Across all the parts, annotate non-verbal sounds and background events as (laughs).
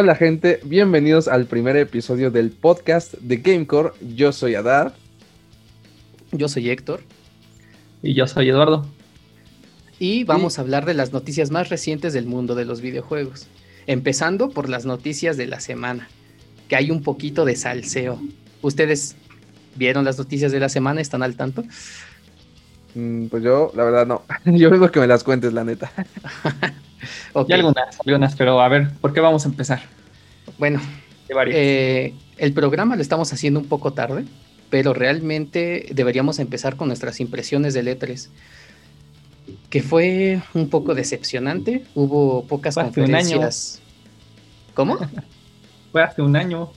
Hola gente, bienvenidos al primer episodio del podcast de Gamecore. Yo soy Adar. Yo soy Héctor. Y yo soy Eduardo. Y vamos a hablar de las noticias más recientes del mundo de los videojuegos. Empezando por las noticias de la semana, que hay un poquito de salseo. ¿Ustedes vieron las noticias de la semana? ¿Están al tanto? Mm, pues yo, la verdad, no. (laughs) Yo vengo que me las cuentes, la neta. (laughs) (laughs) Y algunas, algunas, pero a ver, ¿por qué vamos a empezar? Bueno, eh, el programa lo estamos haciendo un poco tarde, pero realmente deberíamos empezar con nuestras impresiones de letras que fue un poco decepcionante. Hubo pocas conferencias. ¿Cómo? (laughs) Fue hace un año.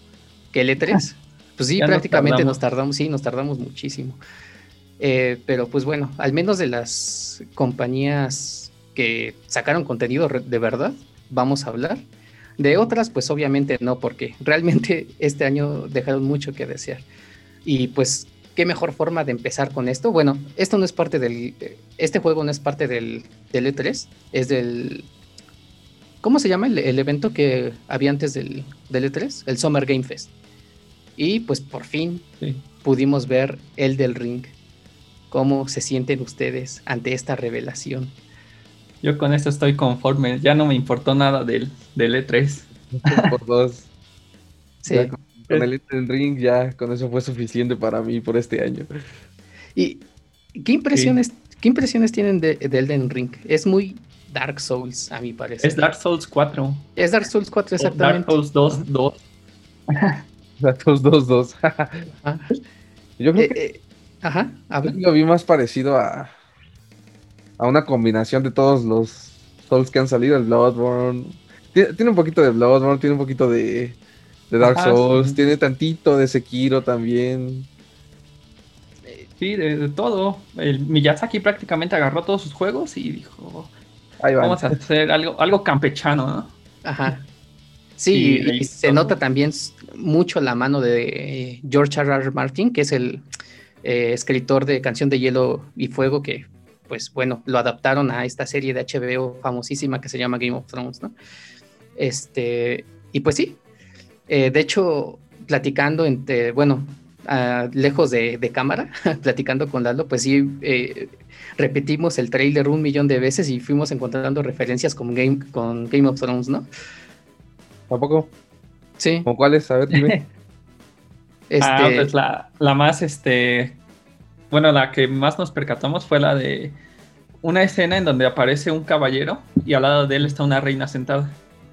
¿Qué E3? (laughs) Pues sí, prácticamente nos tardamos. sí, nos tardamos muchísimo. Eh, pero pues bueno, al menos de las compañías que sacaron contenido de verdad, vamos a hablar. De otras, pues obviamente no, porque (laughs) realmente este año dejaron mucho que desear. Y pues, ¿qué mejor forma de empezar con esto? Bueno, esto no es parte del. Este juego no es parte del, del E3, es del. ¿Cómo se llama el, evento que había antes del, del, E3? El Summer Game Fest. Y pues por fin pudimos ver el del ring. ¿Cómo se sienten ustedes ante esta revelación? Yo con esto estoy conforme, ya no me importó nada del, del E3. Por dos. (laughs) Sí. con, el Elden Ring ya con eso fue suficiente para mí por este año. ¿Y qué impresiones, qué impresiones tienen de, Elden Ring? Es muy Dark Souls, a mi parecer. Es Dark Souls 4. Es Dark Souls 4, exactamente. (laughs) Dark Souls 2, 2. Dark Souls 2, 2. Yo creo eh, que eh, ajá, lo vi más parecido a a una combinación de todos los Souls que han salido, el Bloodborne. Tiene, un poquito de Bloodborne, tiene un poquito de, Dark Souls, tiene tantito de Sekiro también. Sí, de, todo. El Miyazaki prácticamente agarró todos sus juegos y dijo, vamos a hacer algo, algo campechano, ¿no? Ajá. (laughs) Sí, y, se nota también mucho la mano de George R. R. Martin, que es el eh, escritor de Canción de Hielo y Fuego, que pues bueno, lo adaptaron a esta serie de HBO famosísima que se llama Game of Thrones, ¿no? Este, y pues sí, eh, de hecho, platicando entre, bueno, lejos de, cámara, (laughs) platicando con Lalo, pues sí, eh, repetimos el trailer un millón de veces y fuimos encontrando referencias con Game, con Game of Thrones, ¿no? ¿Tampoco? Sí. ¿Con cuáles? A ver, dime. (laughs) este... Ah, pues la, la más, este, bueno, la que más nos percatamos fue la de una escena en donde aparece un caballero y al lado de él está una reina sentada.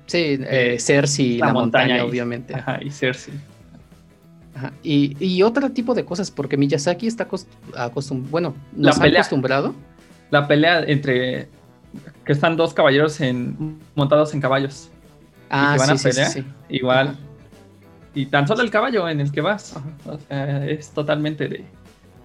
Sí, eh, Cersei, la, montaña, obviamente. Ajá, y Cersei. Ajá. Y, otro tipo de cosas, porque Miyazaki está acostumbrado, bueno, nos ha acostumbrado. La pelea entre que están dos caballeros montados en caballos. Ah, y que van a pelear, igual. Y tan solo el caballo en el que vas. O sea, es totalmente de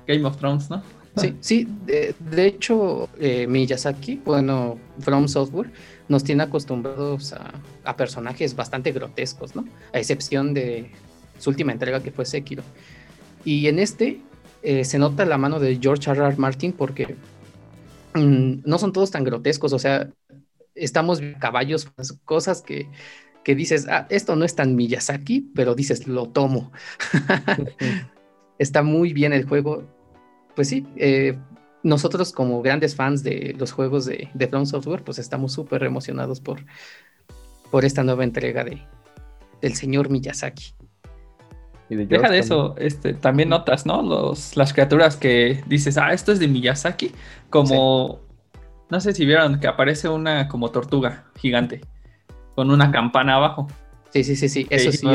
Game of Thrones, ¿no? Sí, sí, de, hecho, eh, Miyazaki, bueno, From Software, nos tiene acostumbrados a, personajes bastante grotescos, ¿no? A excepción de su última entrega que fue Sekiro. Y en este eh, se nota la mano de George R. R. Martin porque mm, no son todos tan grotescos, o sea, estamos caballos, pues, cosas que, que dices, ah, esto no es tan Miyazaki, pero dices, lo tomo. Está muy bien el juego pues sí, eh, nosotros como grandes fans de los juegos de, de From Software, pues estamos súper emocionados por, por esta nueva entrega de, del señor Miyazaki. Deja de eso, este, también notas, ¿no? Los, las criaturas que dices, ah, esto es de Miyazaki, como, no sé si vieron que aparece una como tortuga gigante, con una campana abajo. Sí, sí, sí, sí, eso sí,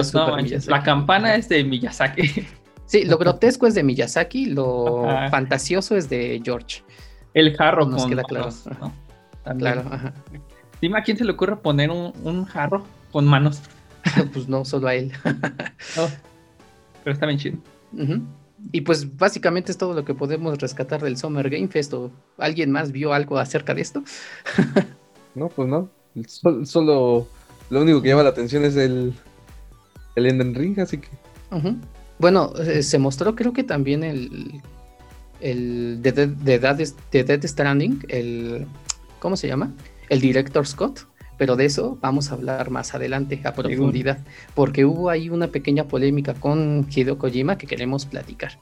es La campana es de Miyazaki. (laughs) Sí, lo grotesco es de Miyazaki, lo fantasioso es de George. El jarro nos queda claro. Claro, ajá. Dime a quién se le ocurre poner un, jarro con manos. pues no, solo a él. (laughs) Oh, pero está bien chido. Y pues básicamente es todo lo que podemos rescatar del Summer Game Fest. ¿O ¿Alguien más vio algo acerca de esto? (laughs) no, pues no. Solo, lo único que llama la atención es el, el Enden Ring, así que. Bueno, eh, se mostró creo que también el, el de, Dead, Stranding, el, ¿cómo se llama? El Director Scott, pero de eso vamos a hablar más adelante a profundidad, porque hubo ahí una pequeña polémica con Hideo Kojima que queremos platicar.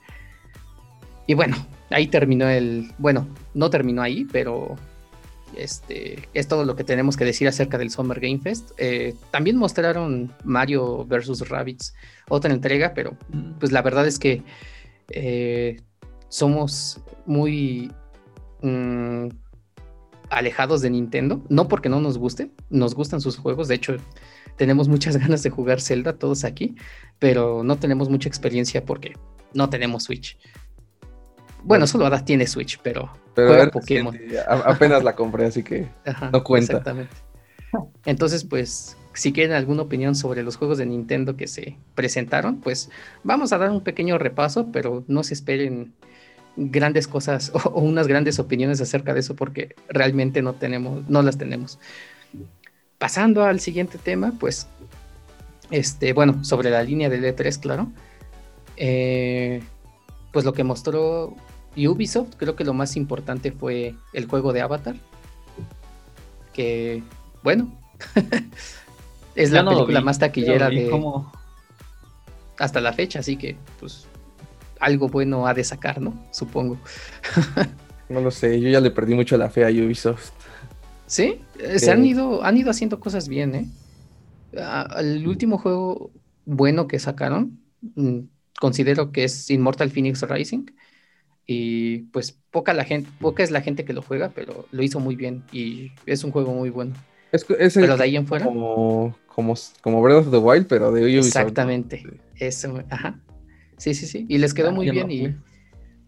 Y bueno, ahí terminó el, bueno, no terminó ahí, pero este, es todo lo que tenemos que decir acerca del Summer Game Fest. Eh, también mostraron Mario vs. Rabbits, otra entrega, pero pues la verdad es que eh, somos muy mm, alejados de Nintendo, no porque no nos guste, nos gustan sus juegos, de hecho tenemos muchas (laughs) ganas de jugar Zelda todos aquí, pero no tenemos mucha experiencia porque no tenemos Switch. Bueno, solo Ada tiene Switch, pero, pero Pokémon. apenas la compré, así que (laughs) no cuenta. Exactamente. Entonces, pues, si quieren alguna opinión sobre los juegos de Nintendo que se presentaron, pues vamos a dar un pequeño repaso, pero no se esperen grandes cosas (laughs) o, unas grandes opiniones acerca de eso porque realmente no tenemos, no las tenemos. Pasando al siguiente tema, pues, este, bueno, sobre la línea del E3, claro. Eh, pues lo que mostró Ubisoft, creo que lo más importante fue el juego de Avatar. Que, bueno, (laughs) es la película más taquillera de. Hasta la fecha, así que, pues, algo bueno ha de sacar, ¿no? Supongo. (laughs) no lo sé, yo ya le perdí mucho la fe a Ubisoft. Sí, eh, se han ido, han ido haciendo cosas bien, ¿eh? el último juego bueno que sacaron, mm, considero que es Immortal Phoenix Rising. Y pues poca la gente, poca es la gente que lo juega, pero lo hizo muy bien y es un juego muy bueno. Es, pero de ahí en fuera. Como, como, como Breath of the Wild, pero de Ubisoft. Exactamente. Eso, ajá. Sí, sí, sí. Y les quedó ah, muy bien. y,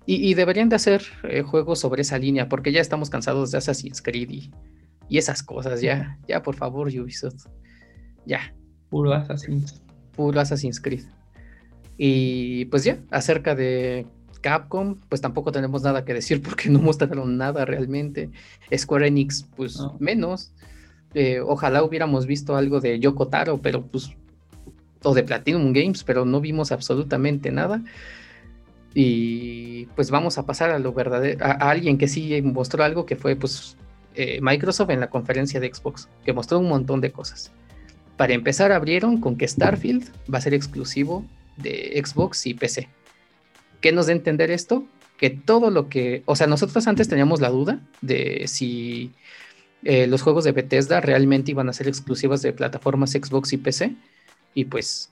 y, deberían de hacer eh, juegos sobre esa línea, porque ya estamos cansados de Assassin's Creed y, y esas cosas. Ya, ya, por favor, Ubisoft. Ya. Puro Assassin's. Puro Assassin's Creed. Y pues ya, acerca de Capcom, pues tampoco tenemos nada que decir (laughs) porque no mostraron nada realmente. Square Enix, pues menos. Eh, ojalá hubiéramos visto algo de Yoko Taro, pero pues o de Platinum Games, pero no vimos absolutamente nada. Y pues vamos a pasar a lo verdadero, a, alguien que sí mostró algo que fue pues eh, Microsoft en la conferencia de Xbox, que mostró un montón de cosas. Para empezar abrieron con que Starfield va a ser exclusivo de Xbox y PC. ¿Qué nos da a entender esto? Que todo lo que, o sea, nosotros antes teníamos la duda de si eh, los juegos de Bethesda realmente iban a ser exclusivos de plataformas Xbox y PC y pues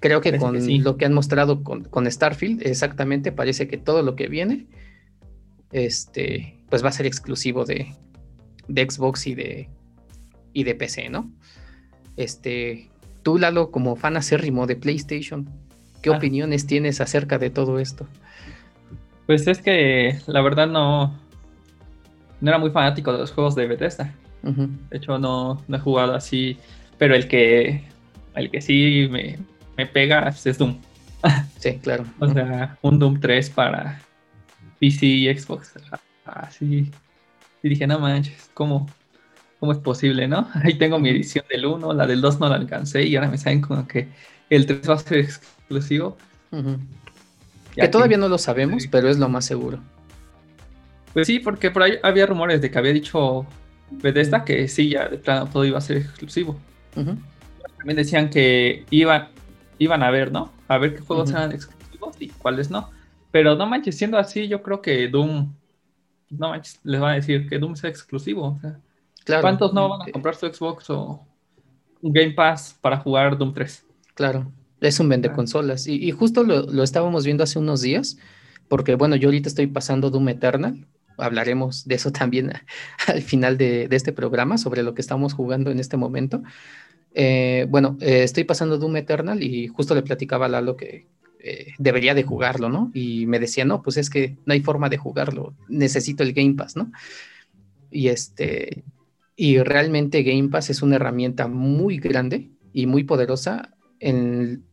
creo que con lo que han mostrado con, Starfield, exactamente, parece que todo lo que viene, este, pues va a ser exclusivo de, Xbox y de, y de PC, ¿no? Este, tú, Lalo, como fan acérrimo de PlayStation, ¿qué ah. opiniones tienes acerca de todo esto? Pues es que la verdad no, no era muy fanático de los juegos de Bethesda. De hecho, no, no he jugado así, pero el que el que sí me, pega es Doom. Sí, claro. (laughs) o sea, un Doom 3 para PC y Xbox. Así. y dije, no manches, ¿cómo, ¿cómo es posible, no? (laughs) Ahí tengo mi edición del 1, la del 2 no la alcancé y ahora me saben como que el 3 va a ser exclusivo. Que todavía no lo sabemos, pero es lo más seguro. Pues sí, porque por ahí había rumores de que había dicho Bethesda que sí, ya de plano todo iba a ser exclusivo también decían que iban, iban a ver, ¿no? A ver qué juegos eran exclusivos y cuáles no. Pero no manches, siendo así, yo creo que Doom, no manches, les va a decir que Doom sea exclusivo. ¿Cuántos no van a comprar su Xbox o un Game Pass para jugar Doom 3? Claro, es un vende consolas. Y, justo lo, estábamos viendo hace unos días, porque bueno, yo ahorita estoy pasando Doom Eternal. Hablaremos de eso (laughs) también al final de, de este programa, sobre lo que estamos jugando en este momento. Eh, bueno, eh, estoy pasando Doom Eternal y justo le platicaba a Lalo que eh, debería de jugarlo, ¿no? Y me decía, no, pues es que no hay forma de jugarlo, necesito el Game Pass, ¿no? Y este, y realmente Game Pass es una herramienta muy grande y muy poderosa en,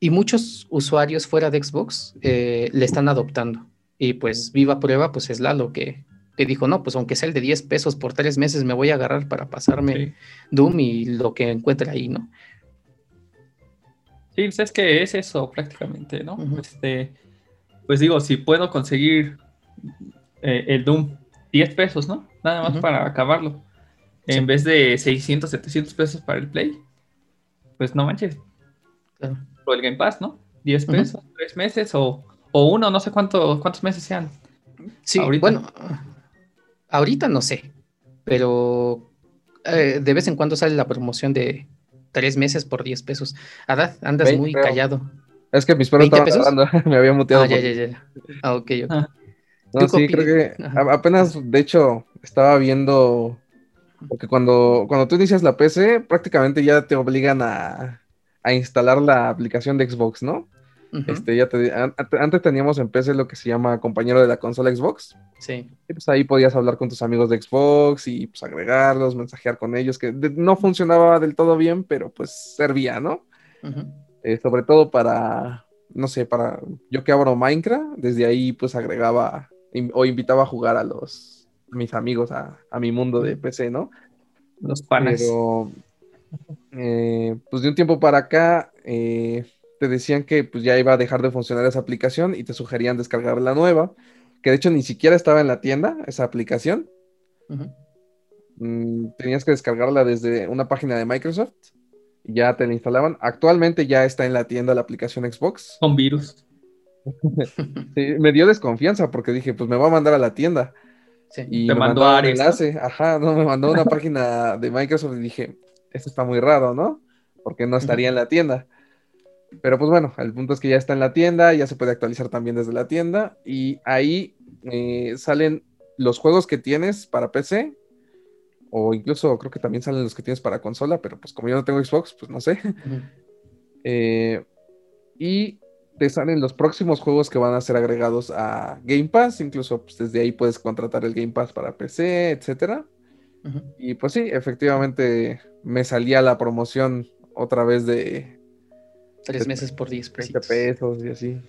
y muchos usuarios fuera de Xbox le están adoptando. Y pues viva prueba, pues es Lalo que que dijo, no, pues aunque sea el de 10 pesos por tres meses, me voy a agarrar para pasarme Doom y lo que encuentre ahí, ¿no? Sí, pues es que es eso prácticamente, ¿no? este, pues digo, si puedo conseguir eh, el Doom 10 pesos, ¿no? Nada más para acabarlo. en vez de 600, 700 pesos para el Play, pues no manches. O el Game Pass, ¿no? 10 pesos, 3 meses o, uno, no sé cuánto, cuántos meses sean. Sí, bueno, ahorita no sé, pero eh, de vez en cuando sale la promoción de 3 meses por 10 pesos. Adad, andas muy callado. Es que mis perros estaban (laughs) me había muteado. Ah, ya, ya, ya. Ah, ok, ok. Ah. No, sí, creo que apenas, de hecho, estaba viendo, porque cuando, cuando tú inicias la PC, prácticamente ya te obligan a, a instalar la aplicación de Xbox, ¿no? Este, ya te, antes teníamos en PC lo que se llama compañero de la consola Xbox. Sí. Y pues ahí podías hablar con tus amigos de Xbox y pues agregarlos, mensajear con ellos, que no funcionaba del todo bien, pero pues servía, ¿no? Eh, sobre todo para, no sé, para yo que abro Minecraft, desde ahí pues agregaba o invitaba a jugar a los mis amigos a, mi mundo de PC, ¿no? Los panes. Pero eh, pues de un tiempo para acá eh, te decían que pues ya iba a dejar de funcionar esa aplicación y te sugerían descargar la nueva, que de hecho ni siquiera estaba en la tienda esa aplicación. Mm, tenías que descargarla desde una página de Microsoft y ya te la instalaban. Actualmente ya está en la tienda la aplicación Xbox. Con virus. (laughs) me dio desconfianza porque dije, pues me va a mandar a la tienda. Y me mandó, un enlace. Ajá, no, me mandó una página de Microsoft y dije, esto está muy raro, ¿no? Porque no estaría en la tienda. Pero pues bueno, el punto es que ya está en la tienda, ya se puede actualizar también desde la tienda y ahí eh, salen los juegos que tienes para PC o incluso creo que también salen los que tienes para consola, pero pues como yo no tengo Xbox, pues no sé. Eh, y te salen los próximos juegos que van a ser agregados a Game Pass, incluso pues, desde ahí puedes contratar el Game Pass para PC, etcétera. Y pues sí, efectivamente me salía la promoción otra vez de... Tres meses por 10 pesos. pesos y así.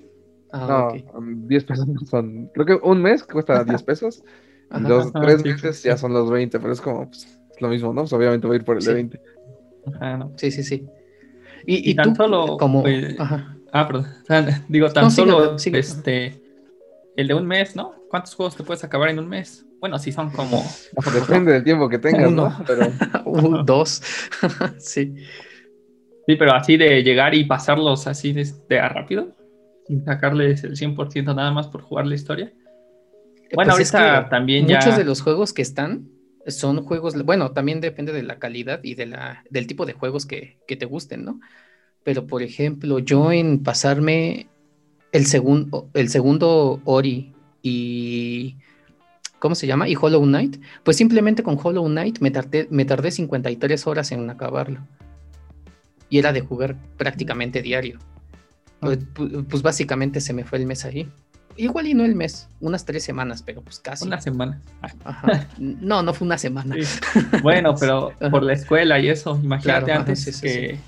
Ah, no, 10 um, pesos son... Creo que un mes cuesta (laughs) 10 pesos. los tres meses ya son los 20, pero es como pues, lo mismo, ¿no? Pues obviamente voy a ir por el de 20. Sí, sí, sí. Y, y, tan solo... Como... Ah, perdón. (laughs) Digo, tan solo este el de un mes, ¿no? ¿Cuántos juegos te puedes acabar en un mes? Bueno, sí son como. (laughs) Depende del tiempo que tengas, ¿no? Pero... (laughs) dos. sí. Sí, pero así de llegar y pasarlos así de, rápido, sin sacarles el 100% nada más por jugar la historia. Bueno, pues ahorita también ya. Muchos de los juegos que están son juegos. Bueno, también depende de la calidad y de la, del tipo de juegos que, que te gusten, ¿no? Pero por ejemplo, yo en pasarme el, segundo el segundo Ori y... ¿Cómo se llama? Y Hollow Knight. Pues simplemente con Hollow Knight me tardé, me tardé 53 horas en acabarlo. Y era de jugar prácticamente diario. Pues, pues, básicamente se me fue el mes ahí. Igual y no el mes, unas tres semanas, pero pues casi. Una semana. No, no fue una semana. Bueno, pero (laughs) por la escuela y eso, imagínate antes que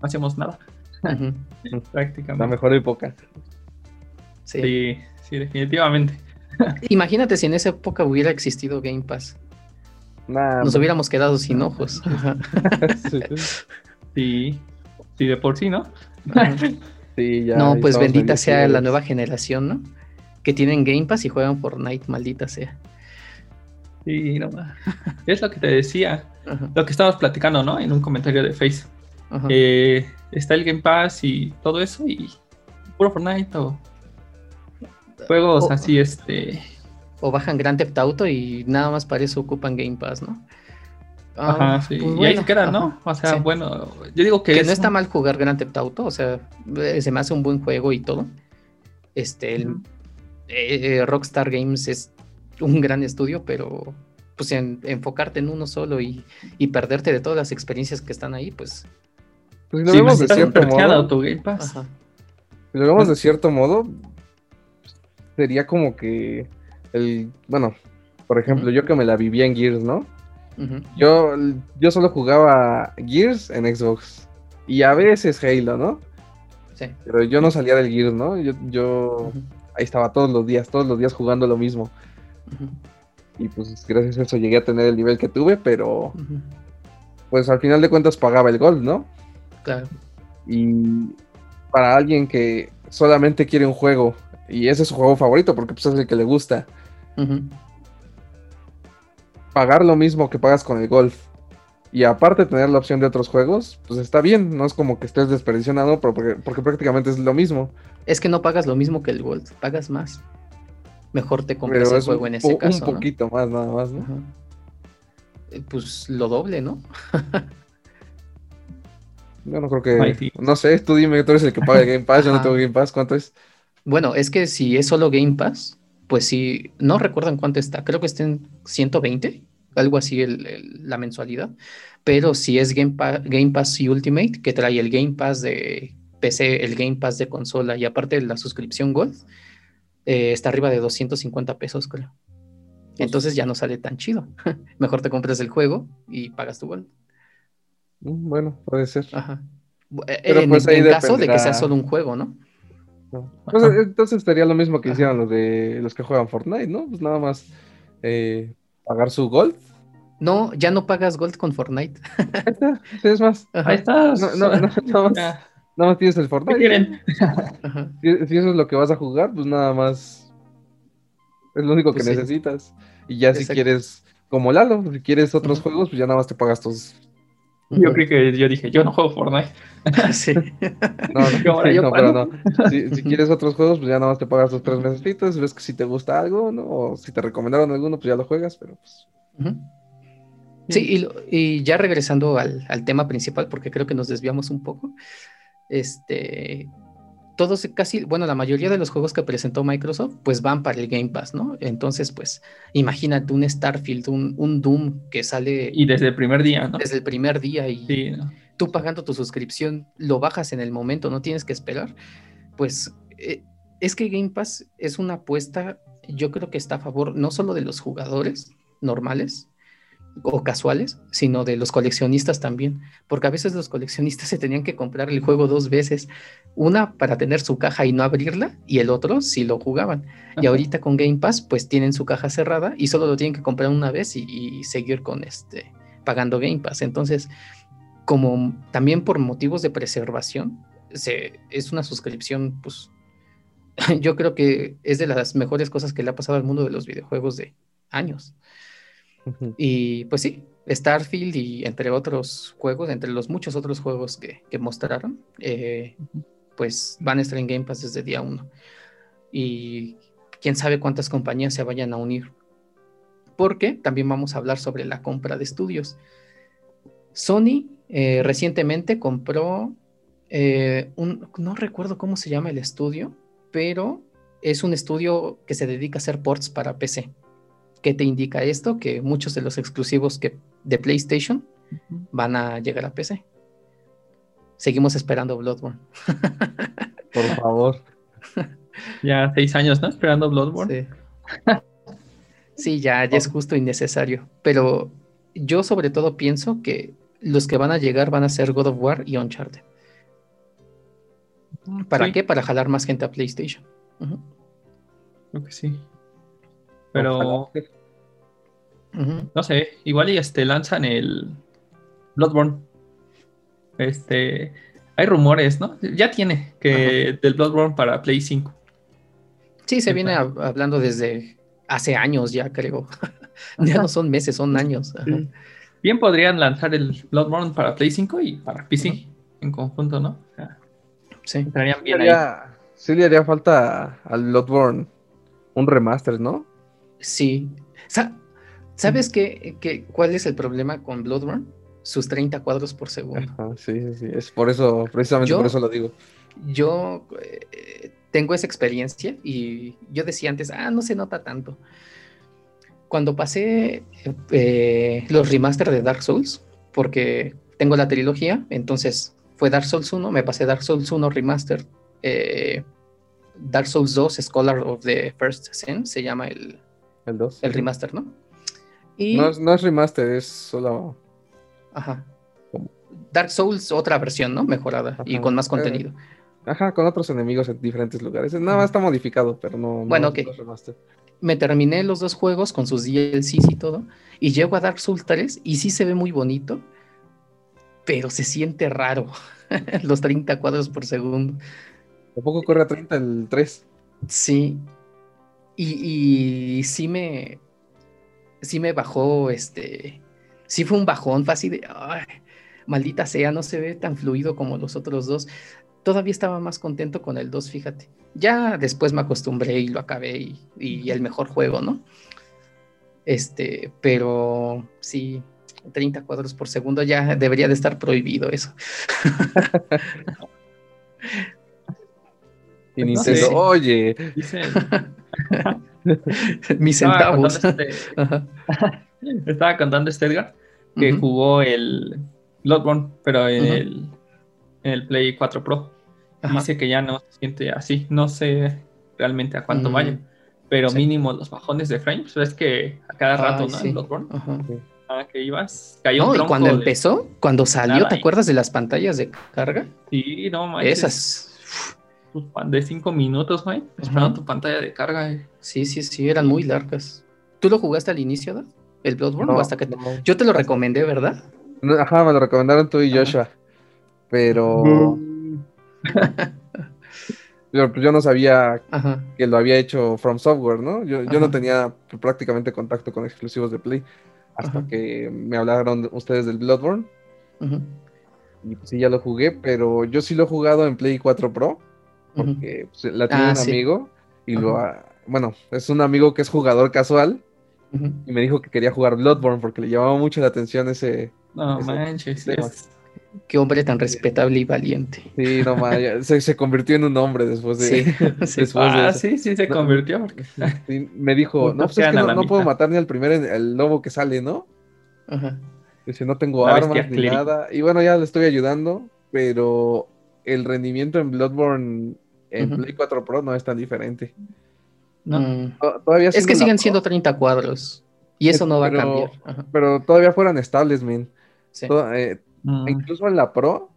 no hacíamos nada. (laughs) Prácticamente. La mejor época. Sí. sí, definitivamente. (laughs) Imagínate si en esa época hubiera existido Game Pass. Nos hubiéramos quedado sin ojos. (laughs) sí, sí, de por sí, ¿no? sí, ya no, pues bendita sea la nueva generación, ¿no? Que tienen Game Pass y juegan Fortnite, maldita sea. Sí, no. Es lo que te decía, lo que estábamos platicando, ¿no? En un comentario de Facebook eh, está el Game Pass y todo eso y puro Fortnite o juegos así este o bajan Grand Theft Auto y nada más para eso ocupan Game Pass, ¿no? Ajá, ah, sí. Pues y ahí se quedan, ¿no? O sea, bueno, yo digo que, que no está mal jugar Grand Theft Auto, o sea, eh, se me hace un buen juego y todo. Este, el, eh, Rockstar Games es un gran estudio, pero pues en, enfocarte en uno solo y, y, perderte de todas las experiencias que están ahí, pues pues si lo vemos de cierto modo. Si lo vemos de cierto modo, sería como que el. Bueno, por ejemplo, yo que me la vivía en Gears, ¿no? yo, yo solo jugaba Gears en Xbox. Y a veces Halo, ¿no? Sí. Pero yo no salía del Gears, ¿no? Yo, yo ahí estaba todos los días, todos los días jugando lo mismo. Y pues gracias a eso llegué a tener el nivel que tuve, pero pues al final de cuentas pagaba el gol, ¿no? Y para alguien que solamente quiere un juego y ese es su juego favorito porque pues es el que le gusta. pagar lo mismo que pagas con el golf y aparte tener la opción de otros juegos, pues está bien, no es como que estés desperdiciando, porque, porque prácticamente es lo mismo. Es que no pagas lo mismo que el Gold, pagas más. Mejor te compras el juego en ese caso. Un poquito más, nada más, ¿no? Eh, pues lo doble, ¿no? (laughs) yo no creo que. No sé, tú dime, tú eres el que paga el Game Pass, yo no (laughs) tengo Game Pass, ¿cuánto es? Bueno, es que si es solo Game Pass, pues sí, no recuerdan cuánto está, creo que está en 120 algo así la mensualidad. Pero si es Game, Game Pass y Ultimate, que trae el Game Pass de PC, el Game Pass de consola y aparte de la suscripción Gold, eh, está arriba de 250 pesos, creo. Pues Entonces ya no sale tan chido. (laughs) Mejor te compras el juego y pagas tu Gold. Mm, bueno, puede ser. Ajá. Eh, en, pues caso de que sea solo un juego, ¿no? Pues, entonces sería lo mismo que hicieron los de los que juegan Fortnite, ¿no? Pues nada más eh, pagar su Gold no, ya no pagas Gold con Fortnite. Ahí está, es más. Ahí está. No, no, no, nada, más, tienes el Fortnite. Si, eso es lo que vas a jugar, pues nada más. Es lo único que pues necesitas. Y ya si quieres, como Lalo, si quieres otros juegos, pues ya nada más te pagas tus. Yo creo que yo dije, yo no juego Fortnite. (laughs) sí. No, no, pero no. Si, si, quieres otros juegos, pues ya nada más te pagas tus tres meses. Ves que si te gusta algo, ¿no? O si te recomendaron alguno, pues ya lo juegas, pero pues. Sí, y, ya regresando al, tema principal, porque creo que nos desviamos un poco, este, todos casi, bueno, la mayoría de los juegos que presentó Microsoft, pues van para el Game Pass, ¿no? Entonces, pues, imagínate un Starfield, un, Doom que sale... Y desde el primer día, ¿no? Desde el primer día y tú pagando tu suscripción, lo bajas en el momento, no tienes que esperar. Pues eh, es que Game Pass es una apuesta, yo creo que está a favor no solo de los jugadores normales, o casuales, sino de los coleccionistas también, porque a veces los coleccionistas (laughs) se tenían que comprar el juego dos veces, una para tener su caja y no abrirla, y el otro si lo jugaban. Y ahorita con Game Pass, pues tienen su caja cerrada y solo lo tienen que comprar una vez y, seguir con este pagando Game Pass. Entonces, como también por motivos de preservación, se, es una suscripción, pues (laughs) yo creo que es de las mejores cosas que le ha pasado al mundo de los videojuegos de años. Y pues sí, Starfield y entre otros juegos, entre los muchos otros juegos que, mostraron, eh, pues van a estar en Game Pass desde día uno. Y quién sabe cuántas compañías se vayan a unir. Porque también vamos a hablar sobre la compra de estudios. Sony eh, recientemente compró eh, un, no recuerdo cómo se llama el estudio, pero es un estudio que se dedica a hacer ports para PC. ¿Qué te indica esto? Que muchos de los exclusivos que, de PlayStation van a llegar a PC. Seguimos esperando Bloodborne. (laughs) Por favor. Ya seis años, ¿no? Esperando Bloodborne. Sí, ya, ya es oh. justo y necesario. Pero yo sobre todo pienso que los que van a llegar van a ser God of War y Uncharted. ¿Para qué? Para jalar más gente a PlayStation. Creo que sí. Pero. No sé, igual y este lanzan el Bloodborne. Este. Hay rumores, ¿no? Ya tiene que del Bloodborne para Play 5. Sí, se viene hablando desde hace años ya, creo. (laughs) ya no son meses, son años. Bien podrían lanzar el Bloodborne para Play 5 y para PC en conjunto, ¿no? sí. Entrarían bien Sí le haría falta al Bloodborne un remaster, ¿no? Sí. ¿Sabes qué, cuál es el problema con Bloodborne? Sus 30 cuadros por segundo. sí, sí, es por eso, precisamente por eso lo digo. Yo eh, tengo esa experiencia y yo decía antes, ah, no se nota tanto. Cuando pasé eh, los remaster de Dark Souls, porque tengo la trilogía, entonces fue Dark Souls 1, me pasé Dark Souls 1 remaster, eh, Dark Souls 2 Scholar of the First Sin, se llama el, el 2. El remaster, ¿no? Y... No, es, remaster, es solo. Ajá. Dark Souls, otra versión, ¿no? Mejorada y con más eh, contenido. ajá, con otros enemigos en diferentes lugares. Nada más está modificado, pero no. Bueno, ok. Me terminé los dos juegos con sus DLCs y todo. Y llego a Dark Souls 3 y sí se ve muy bonito, pero se siente raro. (laughs) los 30 cuadros por segundo. Tampoco corre a 30 el 3. Sí, y, sí me... sí me bajó, este, sí fue un bajón, fácil de, maldita sea, no se ve tan fluido como los otros dos. Todavía estaba más contento con el 2, fíjate. Ya después me acostumbré y lo acabé y, y el mejor juego, ¿no? Este, pero sí, 30 cuadros por segundo ya debería de estar prohibido eso. (laughs) y Nintendo, oye. (laughs) Mis centavos. Este estaba contando este Edgar que jugó el Bloodborne, pero en, el, en el Play 4 Pro. Dice que ya no se siente así. No sé realmente a cuánto mm. vaya pero mínimo los bajones de frames, es que a cada rato, ¿no? En Bloodborne. Ah, que ibas, cayó no, y cuando empezó, cuando salió, ¿te acuerdas de las pantallas de carga? Sí, no manches. Esas. De cinco minutos, güey, esperando tu pantalla de carga. Sí, sí, sí, eran muy largas. ¿Tú lo jugaste al inicio, ¿no? ¿El Bloodborne? o hasta que... Yo te lo recomendé, ¿verdad? Ajá, me lo recomendaron tú y Joshua. Pero... (laughs) Pero yo no sabía que lo había hecho From Software, ¿no? Yo, no tenía prácticamente contacto con exclusivos de Play hasta que me hablaron ustedes del Bloodborne. Y pues sí, ya lo jugué, pero yo sí lo he jugado en Play 4 Pro, porque pues, la tiene ah, un amigo y lo bueno, es un amigo que es jugador casual y me dijo que quería jugar Bloodborne porque le llamaba mucho la atención ese... No manches, Qué hombre tan respetable y valiente. Sí, no se, se, convirtió en un hombre después de, sí, (laughs) ah, sí, sí, se convirtió. me dijo, no, pues es que no, puedo matar ni al primer el lobo que sale, ¿no? Ajá. Dice, no tengo armas ni nada. Y bueno, ya le estoy ayudando, pero el rendimiento en Bloodborne en Play 4 Pro no es tan diferente. No. Mm. Todavía es que siguen siendo 30 cuadros. Y eso no va a cambiar. Pero todavía fueran estables, men. Sí. Eh, Mm. Incluso en la Pro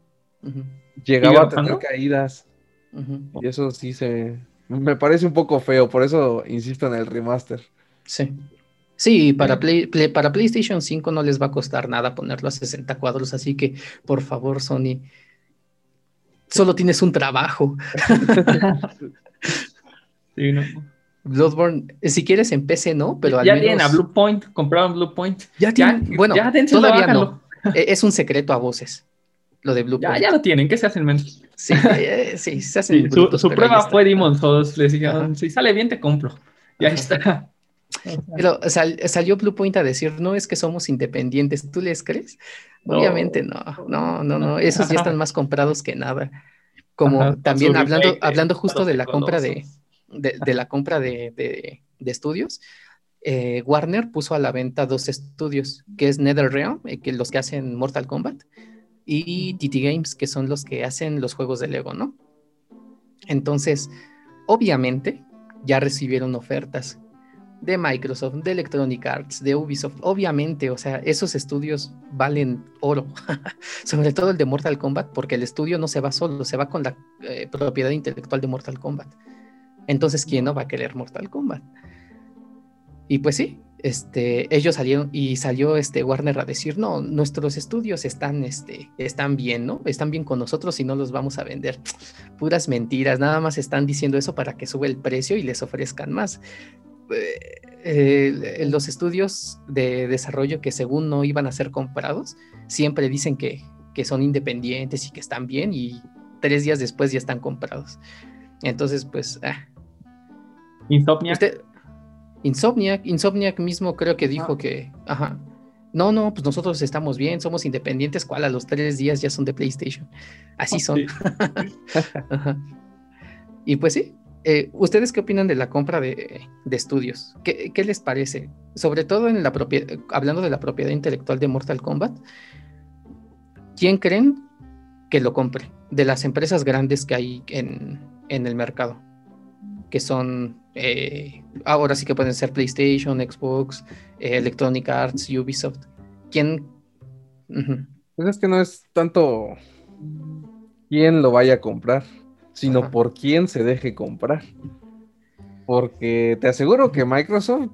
llegaba a tener caídas. Y eso sí se. Me parece un poco feo, por eso insisto en el remaster. Sí. Sí, para, Play, para PlayStation 5 no les va a costar nada ponerlo a 60 cuadros, así que por favor, Sony, solo tienes un trabajo. (laughs) sí, no. Bloodborne, si quieres en PC no, pero al ya tienen a Blue Point, compraron Blue Point. Ya tienen, bueno, todavía no. E-, es un secreto a voces. Lo de Blue ya, ya lo tienen, ¿qué se hacen menos? Sí, eh, sí, se hacen Su, su prueba fue Demon Souls. Les dijeron, si sale bien, te compro. Y ahí está. Pero salió Blue Point a decir, no es que somos independientes, ¿tú les crees? Obviamente no, no, no, no, esos ya están más comprados que nada. Como también hablando, hablando justo de la compra de, de, la compra de, de estudios, eh, Warner puso a la venta dos estudios, que es NetherRealm, eh, que los que hacen Mortal Kombat, y TT Games, que son los que hacen los juegos de Lego, ¿no? Entonces, obviamente, ya recibieron ofertas de Microsoft, de Electronic Arts, de Ubisoft, obviamente, o sea, esos estudios valen oro, (laughs) sobre todo el de Mortal Kombat, porque el estudio no se va solo, se va con la eh, propiedad intelectual de Mortal Kombat. Entonces, ¿quién no va a querer Mortal Kombat? Y pues sí, este, ellos salieron y salió este Warner a decir, no, nuestros estudios están, este, están bien, ¿no? Están bien con nosotros y no los vamos a vender. Puras mentiras, nada más están diciendo eso para que sube el precio y les ofrezcan más. Eh, los estudios de desarrollo que según no iban a ser comprados, siempre dicen que, que son independientes y que están bien y tres días después ya están comprados. Entonces, pues... Ah. Insomnia. Insomniac, Insomniac mismo creo que dijo que, ajá, no, no, pues nosotros estamos bien, somos independientes, ¿cuál? A los tres días ya son de PlayStation. Así son. (laughs) Y pues sí, eh, ¿ustedes qué opinan de la compra de, estudios? ¿Qué, les parece? Sobre todo en la hablando de la propiedad intelectual de Mortal Kombat, ¿quién creen que lo compre? De las empresas grandes que hay en, en el mercado que son, eh, ahora sí que pueden ser PlayStation, Xbox, eh, Electronic Arts, Ubisoft. ¿Quién? Pues es que no es tanto quién lo vaya a comprar, sino por quién se deje comprar. Porque te aseguro que Microsoft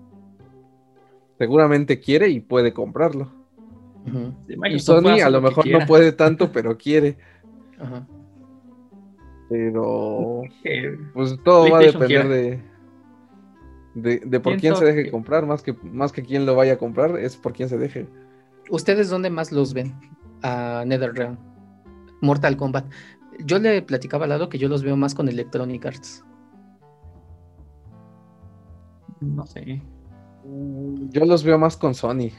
seguramente quiere y puede comprarlo. y Sony a lo mejor no puede tanto, pero quiere. Ajá. Pero pues todo va a depender de, De, por quién se deje comprar, más que, más que quién lo vaya a comprar, es por quién se deje. ¿Ustedes dónde más los ven? A NetherRealm. Mortal Kombat. Yo le platicaba al lado que yo los veo más con Electronic Arts. No sé. Mm, yo los veo más con Sony.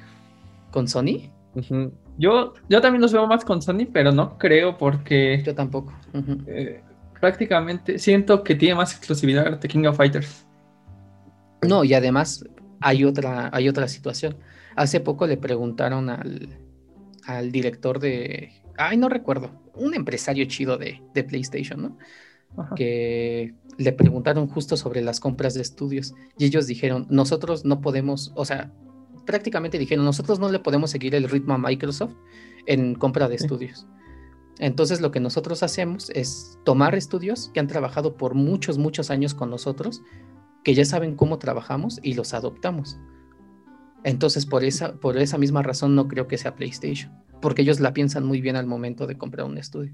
¿Con Sony? yo, yo también los veo más con Sony, pero no creo porque. Yo tampoco. Eh, prácticamente siento que tiene más exclusividad de King of Fighters. No, y además hay otra, hay otra situación. Hace poco le preguntaron al, al director de. Ay, no recuerdo. Un empresario chido de, de PlayStation, ¿no? que le preguntaron justo sobre las compras de estudios y ellos dijeron, nosotros no podemos, o sea, prácticamente dijeron, nosotros no le podemos seguir el ritmo a Microsoft en compra de estudios. Entonces lo que nosotros hacemos es tomar estudios que han trabajado por muchos, muchos años con nosotros, que ya saben cómo trabajamos y los adoptamos. Entonces por esa, por esa misma razón no creo que sea PlayStation, porque ellos la piensan muy bien al momento de comprar un estudio.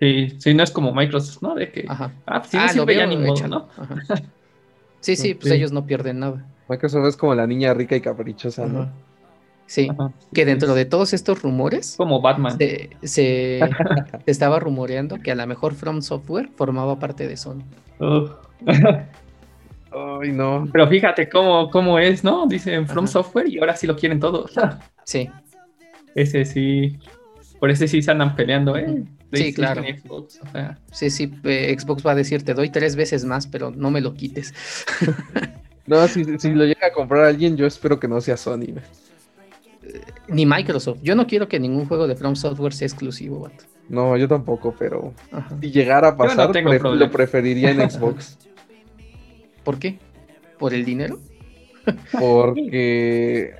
Sí, sí, no es como Microsoft, ¿no? De que, Ajá. ah, pues, ah, lo ya ni ¿no? (laughs) Sí, sí, pues ellos no pierden nada. Microsoft es como la niña rica y caprichosa, ¿no? Sí, que dentro de todos estos rumores. Como Batman. Se, (laughs) estaba rumoreando que a lo mejor From Software formaba parte de Sony. (laughs) Ay, no. Pero fíjate cómo, cómo es, ¿no? Dicen From Software y ahora sí lo quieren todos. Sí. Ese sí. Por ese sí se andan peleando, ¿eh? Sí, claro. Sí, sí, eh, Xbox va a decir, te doy tres veces más, pero no me lo quites. (laughs) no, si, lo llega a comprar alguien, yo espero que no sea Sony. Ni Microsoft. Yo no quiero que ningún juego de From Software sea exclusivo, No, yo tampoco, pero si llegara a pasar, lo preferiría en Xbox. (laughs) ¿Por qué? ¿Por el dinero? Porque,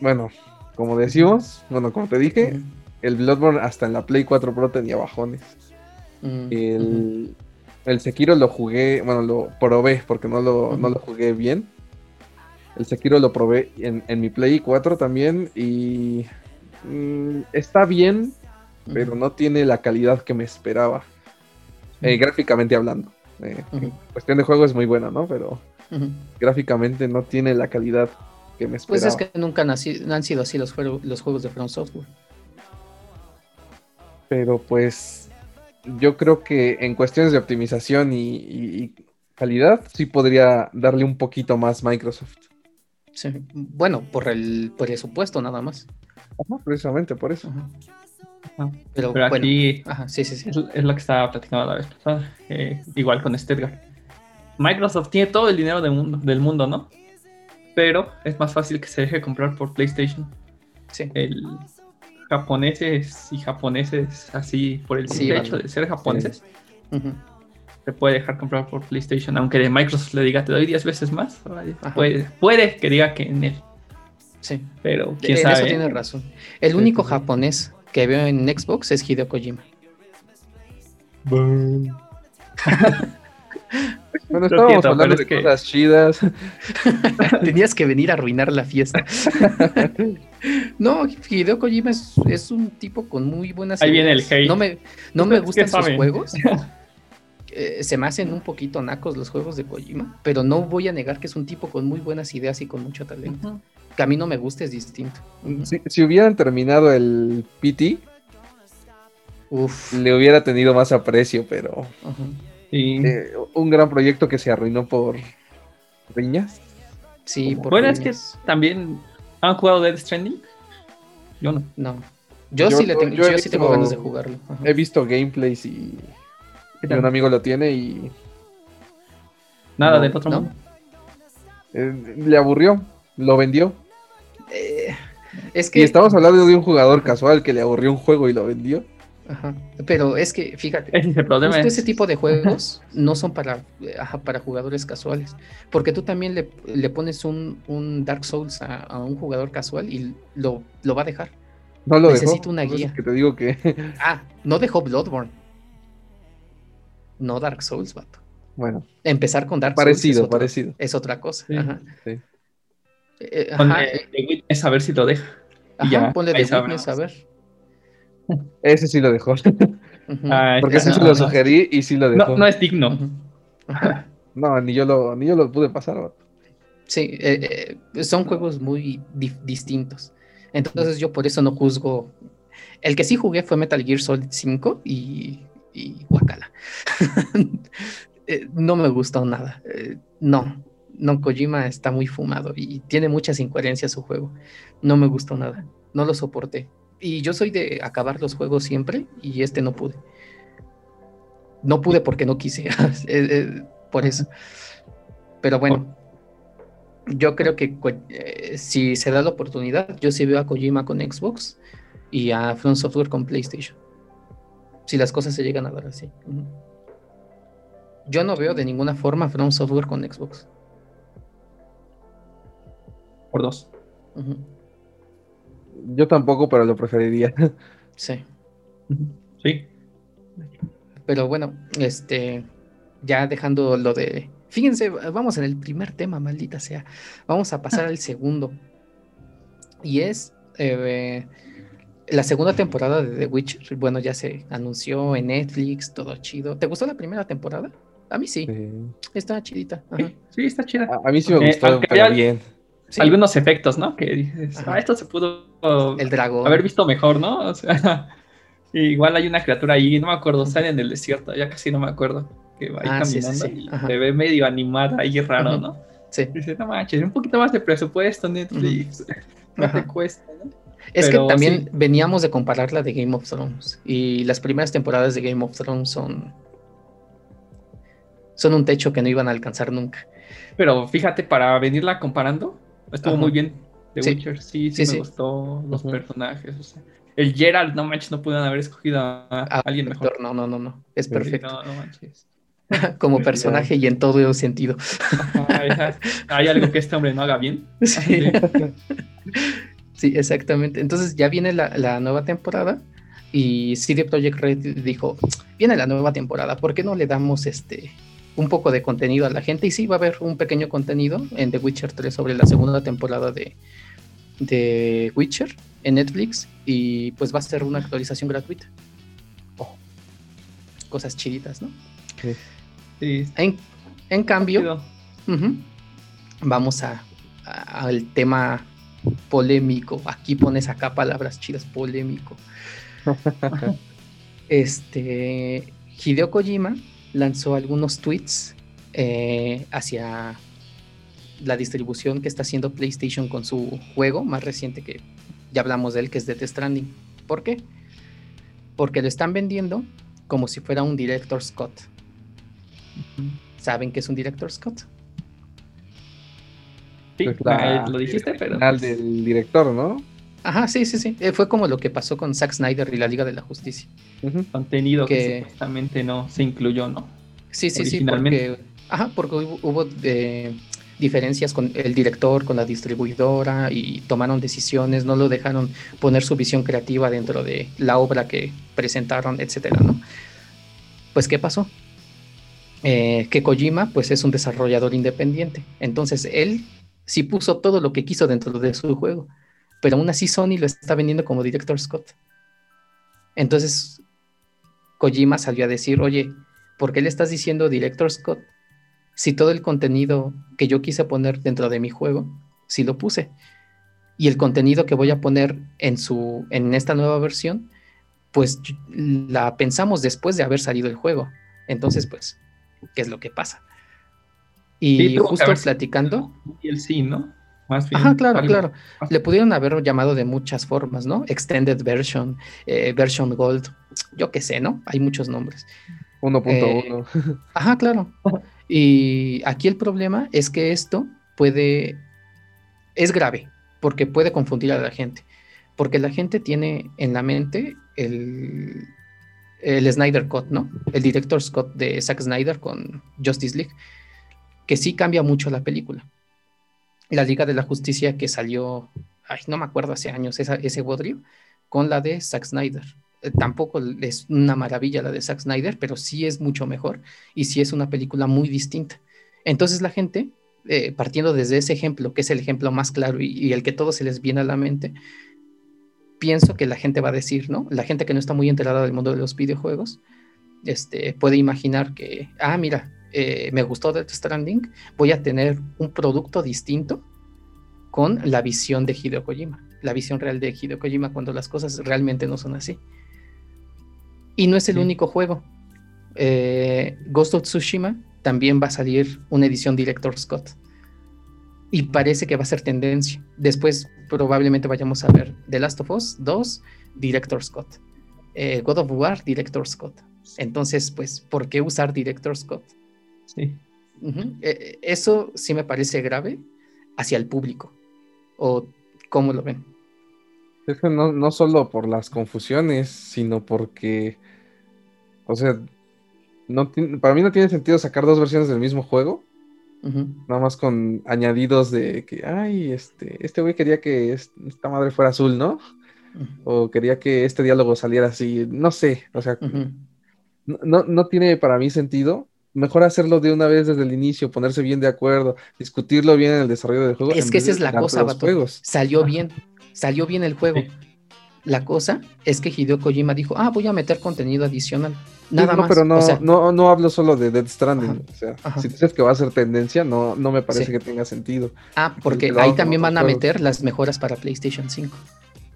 bueno, como decimos, bueno, como te dije, el Bloodborne hasta en la Play 4 Pro tenía bajones. Mm, el, el, Sekiro lo jugué, bueno, lo probé porque no lo, no lo jugué bien. El Sekiro lo probé en, mi Play 4 también y mm, está bien, pero no tiene la calidad que me esperaba. Eh, gráficamente hablando. Eh, cuestión de juego es muy buena, ¿no? Pero gráficamente no tiene la calidad que me esperaba. Pues es que nunca han, han sido así los, los juegos de From Software. Pero pues yo creo que en cuestiones de optimización y, calidad sí podría darle un poquito más Microsoft. Sí. Bueno, por el presupuesto nada más. precisamente por eso. Pero, aquí sí, sí, sí. Es, lo que estaba platicando la vez pasada. igual con este Edgar. Microsoft tiene todo el dinero del mundo, del mundo, ¿no? Pero es más fácil que se deje comprar por PlayStation. Sí. El, japoneses y japoneses así por el hecho de ser japoneses, se puede dejar comprar por PlayStation, aunque de Microsoft le diga te doy 10 veces más, puede, puede, que diga que en él. Sí. Pero quién sabe. Eso tiene razón. El único japonés que veo en Xbox es Hideo Kojima. (laughs) Bueno, estábamos hablando de cosas chidas. (laughs) Tenías que venir a arruinar la fiesta. (laughs) no, Hideo Kojima es, un tipo con muy buenas Ahí viene el hate. No me, no me gustan sus juegos. Eh, se me hacen un poquito nacos los juegos de Kojima, pero no voy a negar que es un tipo con muy buenas ideas y con mucho talento. Que a mí no me gusta es distinto. Si, hubieran terminado el PT, le hubiera tenido más aprecio, pero... Eh, un gran proyecto que se arruinó por riñas. Sí, por Bueno, es que también han jugado Dead Stranding. Yo no. No. Yo, sí, le tengo, yo, sí tengo ganas de jugarlo. He visto gameplays y, un amigo lo tiene y. Nada del otro mundo. Eh, le aburrió, lo vendió. Eh, es que. Y estamos hablando de un jugador casual que le aburrió un juego y lo vendió. Pero es que, fíjate, ese tipo de juegos no son para, para jugadores casuales. Porque tú también le, pones un, Dark Souls a, un jugador casual y lo, lo va a dejar. No lo Necesita una guía. que te digo que... (laughs) ah, no dejó Bloodborne. No Dark Souls, vato. Bueno. Empezar con Dark parecido, Souls. Es parecido, Es otra cosa. Ajá. Sí. Eh, Witness a ver si lo deja. Ajá, ponle de Witness a ver. (laughs) Ese sí lo dejó. (laughs) Ah, Porque ese sí lo sugerí y sí lo dejó. No, es digno. (laughs) No, ni yo lo, ni yo lo pude pasar. Sí, eh, eh, son juegos muy distintos. Entonces yo por eso no juzgo. El que sí jugué fue Metal Gear Solid 5 y, y Wakala. Eh, no me gustó nada. no, no, Kojima está muy fumado y tiene muchas incoherencias su juego. No me gustó nada. No lo soporté. Y yo soy de acabar los juegos siempre y este no pude. No pude porque no quise. (laughs) por eso. Pero bueno, yo creo que eh, si se da la oportunidad, yo sí veo a Kojima con Xbox y a Front Software con PlayStation. Si las cosas se llegan a dar así. Yo no veo de ninguna forma Front Software con Xbox. Por dos. Yo tampoco, pero lo preferiría. (laughs) Sí. Sí. Pero bueno, este, ya dejando lo de Fíjense, vamos en el primer tema, maldita sea. Vamos a pasar (laughs) al segundo. Y es eh, la segunda temporada de The Witcher. Bueno, ya se anunció en Netflix, todo chido. ¿Te gustó la primera temporada? A mí sí. Está chidita. Sí, está chida. A, mí sí me gustó, pero bien. Algunos efectos, ¿no? Que dices, ah, esto se pudo el dragón. haber visto mejor, ¿no? (laughs) O sea, igual hay una criatura ahí, no me acuerdo, sale en el desierto, ya casi no me acuerdo que va ahí ah, caminando y se ve medio animada ahí raro, ¿no? Sí. Dice, no manches, un poquito más de presupuesto Netflix. (laughs) No te cuesta, ¿no? Es que también veníamos de compararla de Game of Thrones y las primeras temporadas de Game of Thrones son son un techo que no iban a alcanzar nunca. Pero fíjate, para venirla comparando, estuvo muy bien. The Witcher, sí, sí, me gustó los personajes. O sea, el Gerald, no manches, no pudieron haber escogido a, alguien mejor. No, no, no, no, es perfecto. No, no manches. (laughs) como personaje y en todo sentido. ¿Hay algo que este hombre no haga bien? (laughs) Sí. exactamente. Entonces ya viene la, nueva temporada y CD Projekt Red dijo, viene la nueva temporada, ¿por qué no le damos este un poco de contenido a la gente? Y sí, va a haber un pequeño contenido en The Witcher 3 sobre la segunda temporada de, de Witcher en Netflix y pues va a ser una actualización gratuita. Oh. Cosas chiditas, ¿no? Sí. En, cambio, vamos a, al tema polémico. Aquí pones acá palabras chidas, polémico. (laughs) este Hideo Kojima lanzó algunos tweets eh, hacia la distribución que está haciendo PlayStation con su juego más reciente que ya hablamos de él, que es Death Stranding. ¿Por qué? Porque lo están vendiendo como si fuera un Director Scott. ¿Saben que es un director Scott? Sí, eh, lo dijiste, pero. Al pues del director, ¿no? Ajá, sí, sí, sí. Eh, fue como lo que pasó con Zack Snyder y la Liga de la Justicia. Contenido que... supuestamente no se incluyó, ¿no? Sí, sí, sí, porque, ajá, porque hubo, eh, diferencias con el director, con la distribuidora y tomaron decisiones, no lo dejaron poner su visión creativa dentro de la obra que presentaron, etcétera, ¿no? Pues, ¿qué pasó? Eh, que Kojima pues es un desarrollador independiente. Entonces él sí puso todo lo que quiso dentro de su juego, pero aún así Sony lo está vendiendo como Director Scott. Entonces Kojima salió a decir, oye, ¿por qué le estás diciendo Director Scott? Si todo el contenido que yo quise poner dentro de mi juego, sí lo puse. Y el contenido que voy a poner en, su, en esta nueva versión, pues la pensamos después de haber salido el juego. Entonces, pues, qué es lo que pasa. Y justo platicando. Y el sí, ¿no? Más bien, Ajá, claro, claro. Le pudieron haber llamado de muchas formas, ¿no? Extended version, eh, version gold, yo qué sé, ¿no? Hay muchos nombres. 1.1. Eh, (laughs) ajá, claro. Y aquí el problema es que esto puede, es grave, porque puede confundir a la gente, porque la gente tiene en la mente el, el Snyder Cut, ¿no? El director Scott de Zack Snyder con Justice League, que sí cambia mucho la película. La Liga de la Justicia que salió, ay, no me acuerdo hace años, ese bodrio, con la de Zack Snyder. Eh, tampoco es una maravilla la de Zack Snyder, pero sí es mucho mejor y sí es una película muy distinta. Entonces la gente, eh, partiendo desde ese ejemplo, que es el ejemplo más claro y, y el que todo se les viene a la mente, pienso que la gente va a decir, ¿no? La gente que no está muy enterada del mundo de los videojuegos, este, puede imaginar que, ah, mira, eh, me gustó Death Stranding, voy a tener un producto distinto con la visión de Hideo Kojima, la visión real de Hideo Kojima cuando las cosas realmente no son así. Y no es el único juego. Eh, Ghost of Tsushima también va a salir una edición Director Scott. Y parece que va a ser tendencia. Después probablemente vayamos a ver The Last of Us 2, Director Scott. Eh, God of War, Director Scott. Entonces, pues, ¿por qué usar Director Scott? Sí. Eh, eso sí me parece grave hacia el público. ¿O cómo lo ven? Es que no, no solo por las confusiones, sino porque, o sea, no para mí no tiene sentido sacar dos versiones del mismo juego. Nada más con añadidos de que, ay, este, este güey quería que esta madre fuera azul, ¿no? O quería que este diálogo saliera así, no sé, o sea, no, no tiene para mí sentido mejor hacerlo de una vez desde el inicio, ponerse bien de acuerdo, discutirlo bien en el desarrollo del juego. Es que esa es la cosa, vato. Salió bien, salió bien el juego. La cosa es que Hideo Kojima dijo, ah, voy a meter contenido adicional. Nada no, más. Pero no, no, no hablo solo de Dead Stranding. o sea, si dices que va a ser tendencia, no, no me parece que tenga sentido. Ah, porque ahí también van a meter las mejoras para PlayStation 5.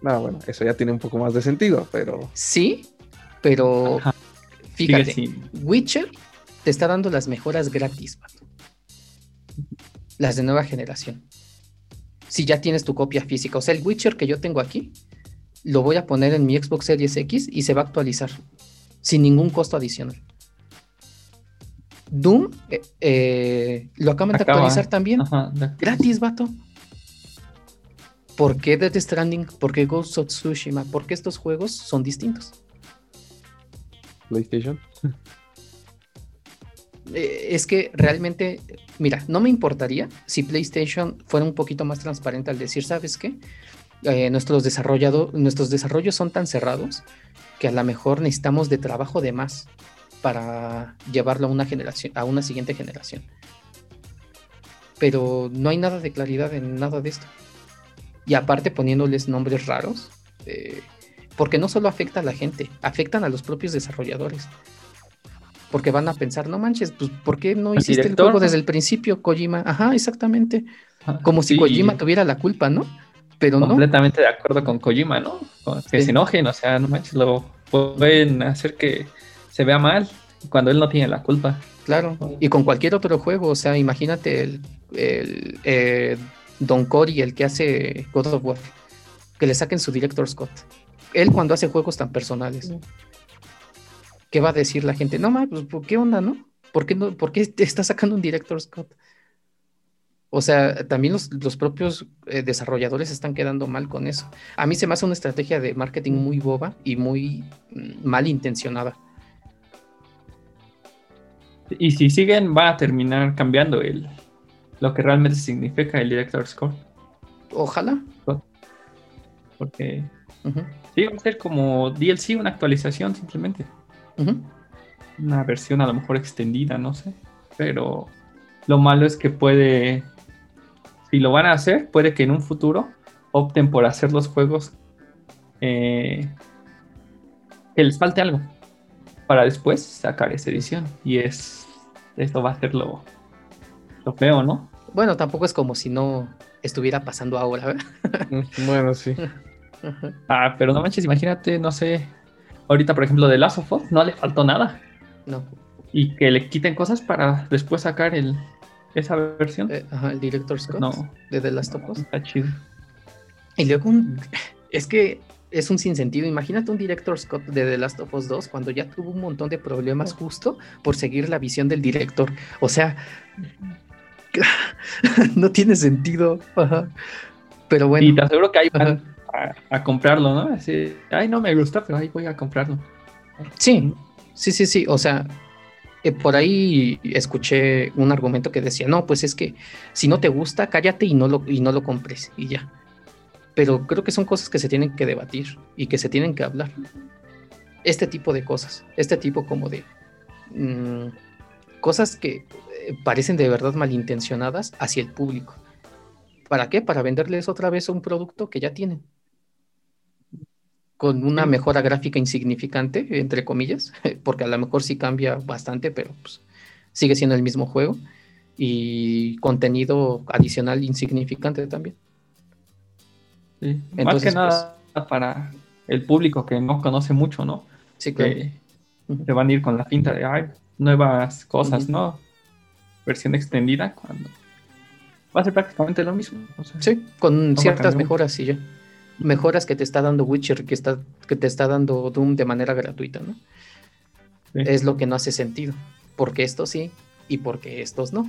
Ah, bueno, eso ya tiene un poco más de sentido, pero. Sí, pero fíjate, Witcher te está dando las mejoras gratis, Las de nueva generación. Si ya tienes tu copia física. O sea, el Witcher que yo tengo aquí, lo voy a poner en mi Xbox Series X y se va a actualizar. Sin ningún costo adicional. Doom eh, eh, lo acaban de actualizar también. gratis, vato. ¿Por qué Death Stranding? ¿Por qué Ghost of Tsushima? ¿Por qué estos juegos son distintos? PlayStation. (laughs) Eh, es que realmente, mira, no me importaría si PlayStation fuera un poquito más transparente al decir, ¿sabes qué? Eh, nuestros, nuestros desarrollos son tan cerrados que a lo mejor necesitamos de trabajo de más para llevarlo a una generación, a una siguiente generación. Pero no hay nada de claridad en nada de esto. Y aparte poniéndoles nombres raros, eh, porque no solo afecta a la gente, afectan a los propios desarrolladores porque van a pensar, no manches, pues ¿por qué no hiciste el juego desde el principio, Kojima? Ajá, exactamente. Como si Kojima tuviera la culpa, ¿no? Pero Completamente de acuerdo con Kojima, ¿no? Que se enojen, o sea, no manches, lo pueden hacer que se vea mal cuando él no tiene la culpa. Claro, y con cualquier otro juego, o sea, imagínate el, eh, Don Cory, el que hace God of War, que le saquen su director Scott. Él cuando hace juegos tan personales. ¿Qué va a decir la gente? No, pues, ¿qué onda, no? ¿Por qué, no, ¿Por qué te está sacando un director Scott? O sea, también los, propios eh, desarrolladores están quedando mal con eso. A mí se me hace una estrategia de marketing muy boba y muy mm, mal intencionada. Y si siguen, va a terminar cambiando el, lo que realmente significa el director Scott. Ojalá. Porque sí, va a ser como DLC, una actualización simplemente. Una versión a lo mejor extendida, no sé. Pero lo malo es que puede, si lo van a hacer, puede que en un futuro opten por hacer los juegos eh, que les falte algo para después sacar esa edición. Y es esto va a ser lo, lo feo, ¿no? Bueno, tampoco es como si no estuviera pasando ahora, mm, Bueno, sí. (laughs) ah, pero no manches, imagínate, no sé, ahorita, por ejemplo, de Last of Us, no le faltó nada. No. Y que le quiten cosas para después sacar el, esa versión. Eh, ajá, el Director Scott no. de The Last of Us. Está chido. Y luego, (laughs) es que es un sinsentido. Imagínate un Director Scott de The Last of Us 2 cuando ya tuvo un montón de problemas justo por seguir la visión del director. O sea, (laughs) no tiene sentido. Pero bueno. Y te aseguro que hay a, comprarlo, ¿no? Así, ay, no me gusta, pero ahí voy a comprarlo. Sí, sí, sí, sí. O sea, eh, por ahí escuché un argumento que decía, no, pues es que si no te gusta, cállate y no lo, y no lo compres y ya. Pero creo que son cosas que se tienen que debatir y que se tienen que hablar. Este tipo de cosas, este tipo como de mm, cosas que eh, parecen de verdad malintencionadas hacia el público. ¿Para qué? Para venderles otra vez un producto que ya tienen con una mejora gráfica insignificante, entre comillas, (laughs) porque a lo mejor sí cambia bastante, pero pues sigue siendo el mismo juego y contenido adicional insignificante también. Sí. Más que nada pues, para el público que no conoce mucho, ¿no? Sí, claro. se van a ir con la pinta de ay, nuevas cosas, ¿no? Versión extendida cuando va a ser prácticamente lo mismo. sí, con ciertas mejoras y ya. Mejoras que te está dando Witcher, que, está, que te está dando Doom de manera gratuita, ¿no? Es lo que no hace sentido. Porque estos sí y porque estos no.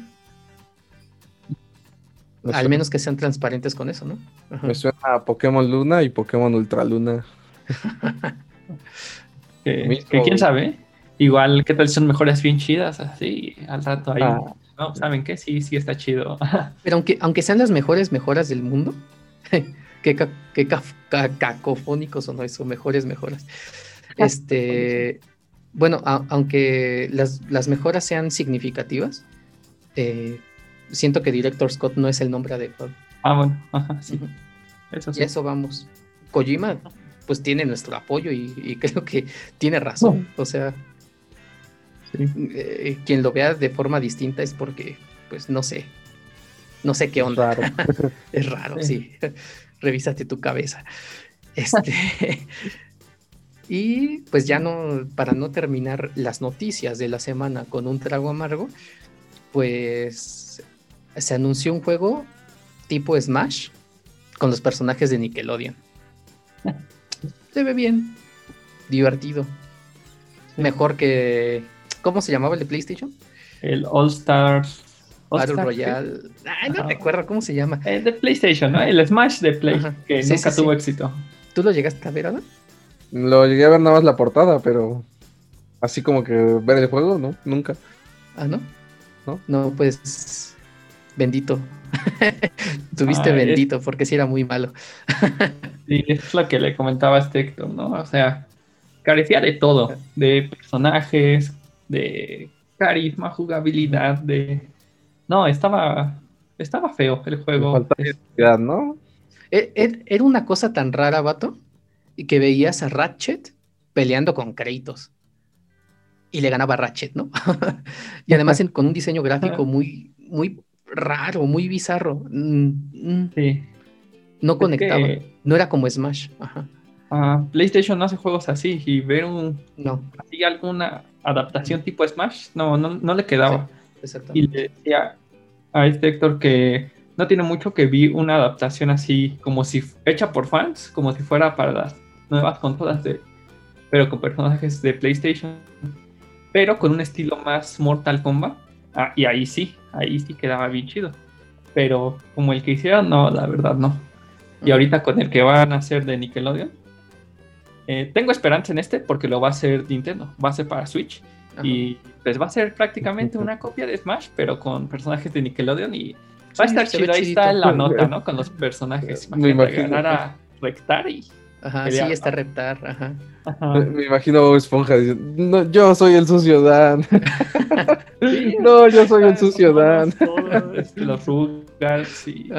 Al menos que sean transparentes con eso, ¿no? Me suena a Pokémon Luna y Pokémon Ultra Luna. (laughs) que, quién sabe. Igual, ¿qué tal son mejores bien chidas? Así, al rato ahí. Ah. No, ¿saben qué? Sí, sí está chido. (laughs) Pero aunque, aunque sean las mejores mejoras del mundo, qué, cacofónicos son eso, mejores mejoras. Este, bueno, aunque las, las, mejoras sean significativas, eh, siento que Director Scott no es el nombre adecuado. Ah, bueno, ajá, sí. Eso sí. Y eso vamos. Kojima, pues tiene nuestro apoyo y, (laughs) creo que tiene razón. O sea, eh, quien lo vea de forma distinta es porque, pues no sé, no sé qué onda. (laughs) es raro, sí. Revísate tu cabeza. Este. (laughs) y pues ya no, para no terminar las noticias de la semana con un trago amargo, pues se anunció un juego tipo Smash con los personajes de Nickelodeon. (laughs) Se ve bien, divertido. Mejor que. ¿Cómo se llamaba el de PlayStation? El All Stars. Battle Royale. Ay, no recuerdo cómo se llama. El de PlayStation, ¿no? El Smash de Play, que nunca tuvo éxito. ¿Tú lo llegaste a ver, Adam? Lo llegué a ver nada más la portada, pero así como que ver el juego, ¿no? Nunca. Ah, ¿no? No, no pues bendito. (laughs) Tuviste ah, bendito, porque sí era muy malo. (laughs) sí, es lo que le comentaba a este Héctor, ¿no? O sea, carecía de todo, de personajes, de carisma, jugabilidad, de... No, estaba, estaba feo el juego. ¿no? E, e, era una cosa tan rara, vato, que veías a Ratchet peleando con Kratos. Y le ganaba Ratchet, ¿no? (laughs) y además con un diseño gráfico muy, muy raro, muy bizarro. Mm, mm. Sí. No conectaba. No era como Smash. Ajá. PlayStation no hace juegos así y ver un no. así alguna adaptación tipo Smash no, no, le quedaba. y le decía a este Héctor que no tiene mucho que vi una adaptación así como si hecha por fans, como si fuera para las nuevas consolas de pero con personajes de PlayStation, pero con un estilo más Mortal Kombat. Ah, y ahí sí, ahí sí quedaba bien chido. Pero como el que hicieron, no, la verdad no. Y ahorita con el que van a hacer de Nickelodeon, eh, tengo esperanza en este porque lo va a hacer Nintendo, va a ser para Switch. Y pues va a ser prácticamente una copia de Smash, pero con personajes de Nickelodeon y va a estar chido. Ahí está la nota, (laughs) ¿no? Con los personajes. Me imagino. Ganar a Rectar y. Ajá, sí, está Reptar, ajá. Me, imagino Esponja diciendo, no, yo soy el sucio Dan. (laughs) (laughs) no, yo soy el sucio Dan. los Rugals y...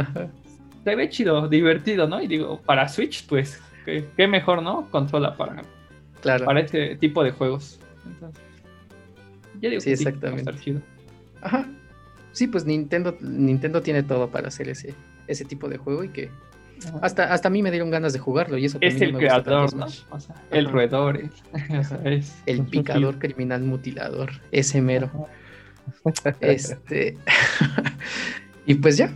Se ve chido, divertido, ¿no? Y digo, para Switch, pues, qué, mejor, ¿no? Controla para, claro. para este tipo de juegos. Ya digo sí, exactamente. chido. Ajá. Sí, pues Nintendo, Nintendo tiene todo para hacer ese, ese tipo de juego y que hasta, hasta a mí me dieron ganas de jugarlo y eso es el creador, ¿no? el roedor, el picador criminal mutilador, ese mero. Este (laughs) y pues ya,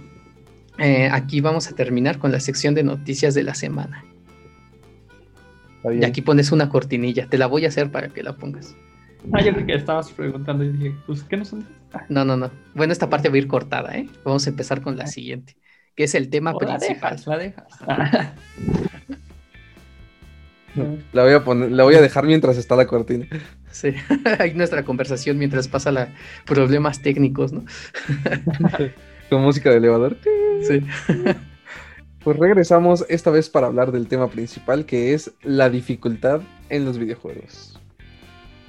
eh, aquí vamos a terminar con la sección de noticias de la semana. Y aquí pones una cortinilla, te la voy a hacer para que la pongas. Ah, yo creo que estabas preguntando y dije, pues, ¿qué no son? No, no, no. Bueno, esta parte va a ir cortada, ¿eh? Vamos a empezar con la siguiente que es el tema principal. La dejas, (laughs) la voy a poner, la voy a dejar mientras está la cortina. Sí, (laughs) hay nuestra conversación mientras pasa la problemas técnicos, ¿no? (laughs) Con música de elevador. Sí. Pues regresamos esta vez para hablar del tema principal, que es la dificultad en los videojuegos.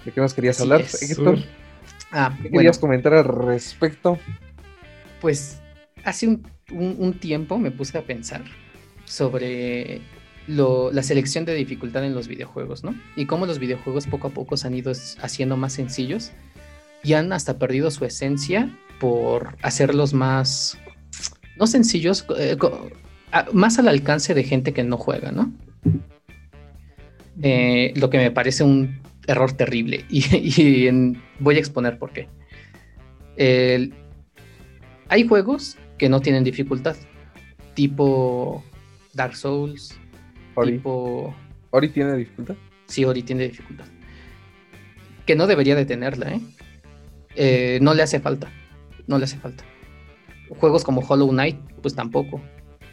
¿De qué nos querías hablar, Héctor? Ah, ¿Qué querías comentar al respecto? Pues hace un un, tiempo me puse a pensar sobre la selección de dificultad en los videojuegos, ¿no? Y cómo los videojuegos poco a poco se han ido haciendo más sencillos y han hasta perdido su esencia por hacerlos más, no sencillos, eh, más al alcance de gente que no juega, ¿no? Eh, lo que me parece un error terrible (laughs) y, voy a exponer por qué. hay juegos que no tienen dificultad, tipo Dark Souls, Ori. tipo... ¿Ori tiene dificultad? Sí, Ori tiene dificultad. Que no debería de tenerla, ¿eh? ¿eh? no le hace falta, no le hace falta. Juegos como Hollow Knight, pues tampoco.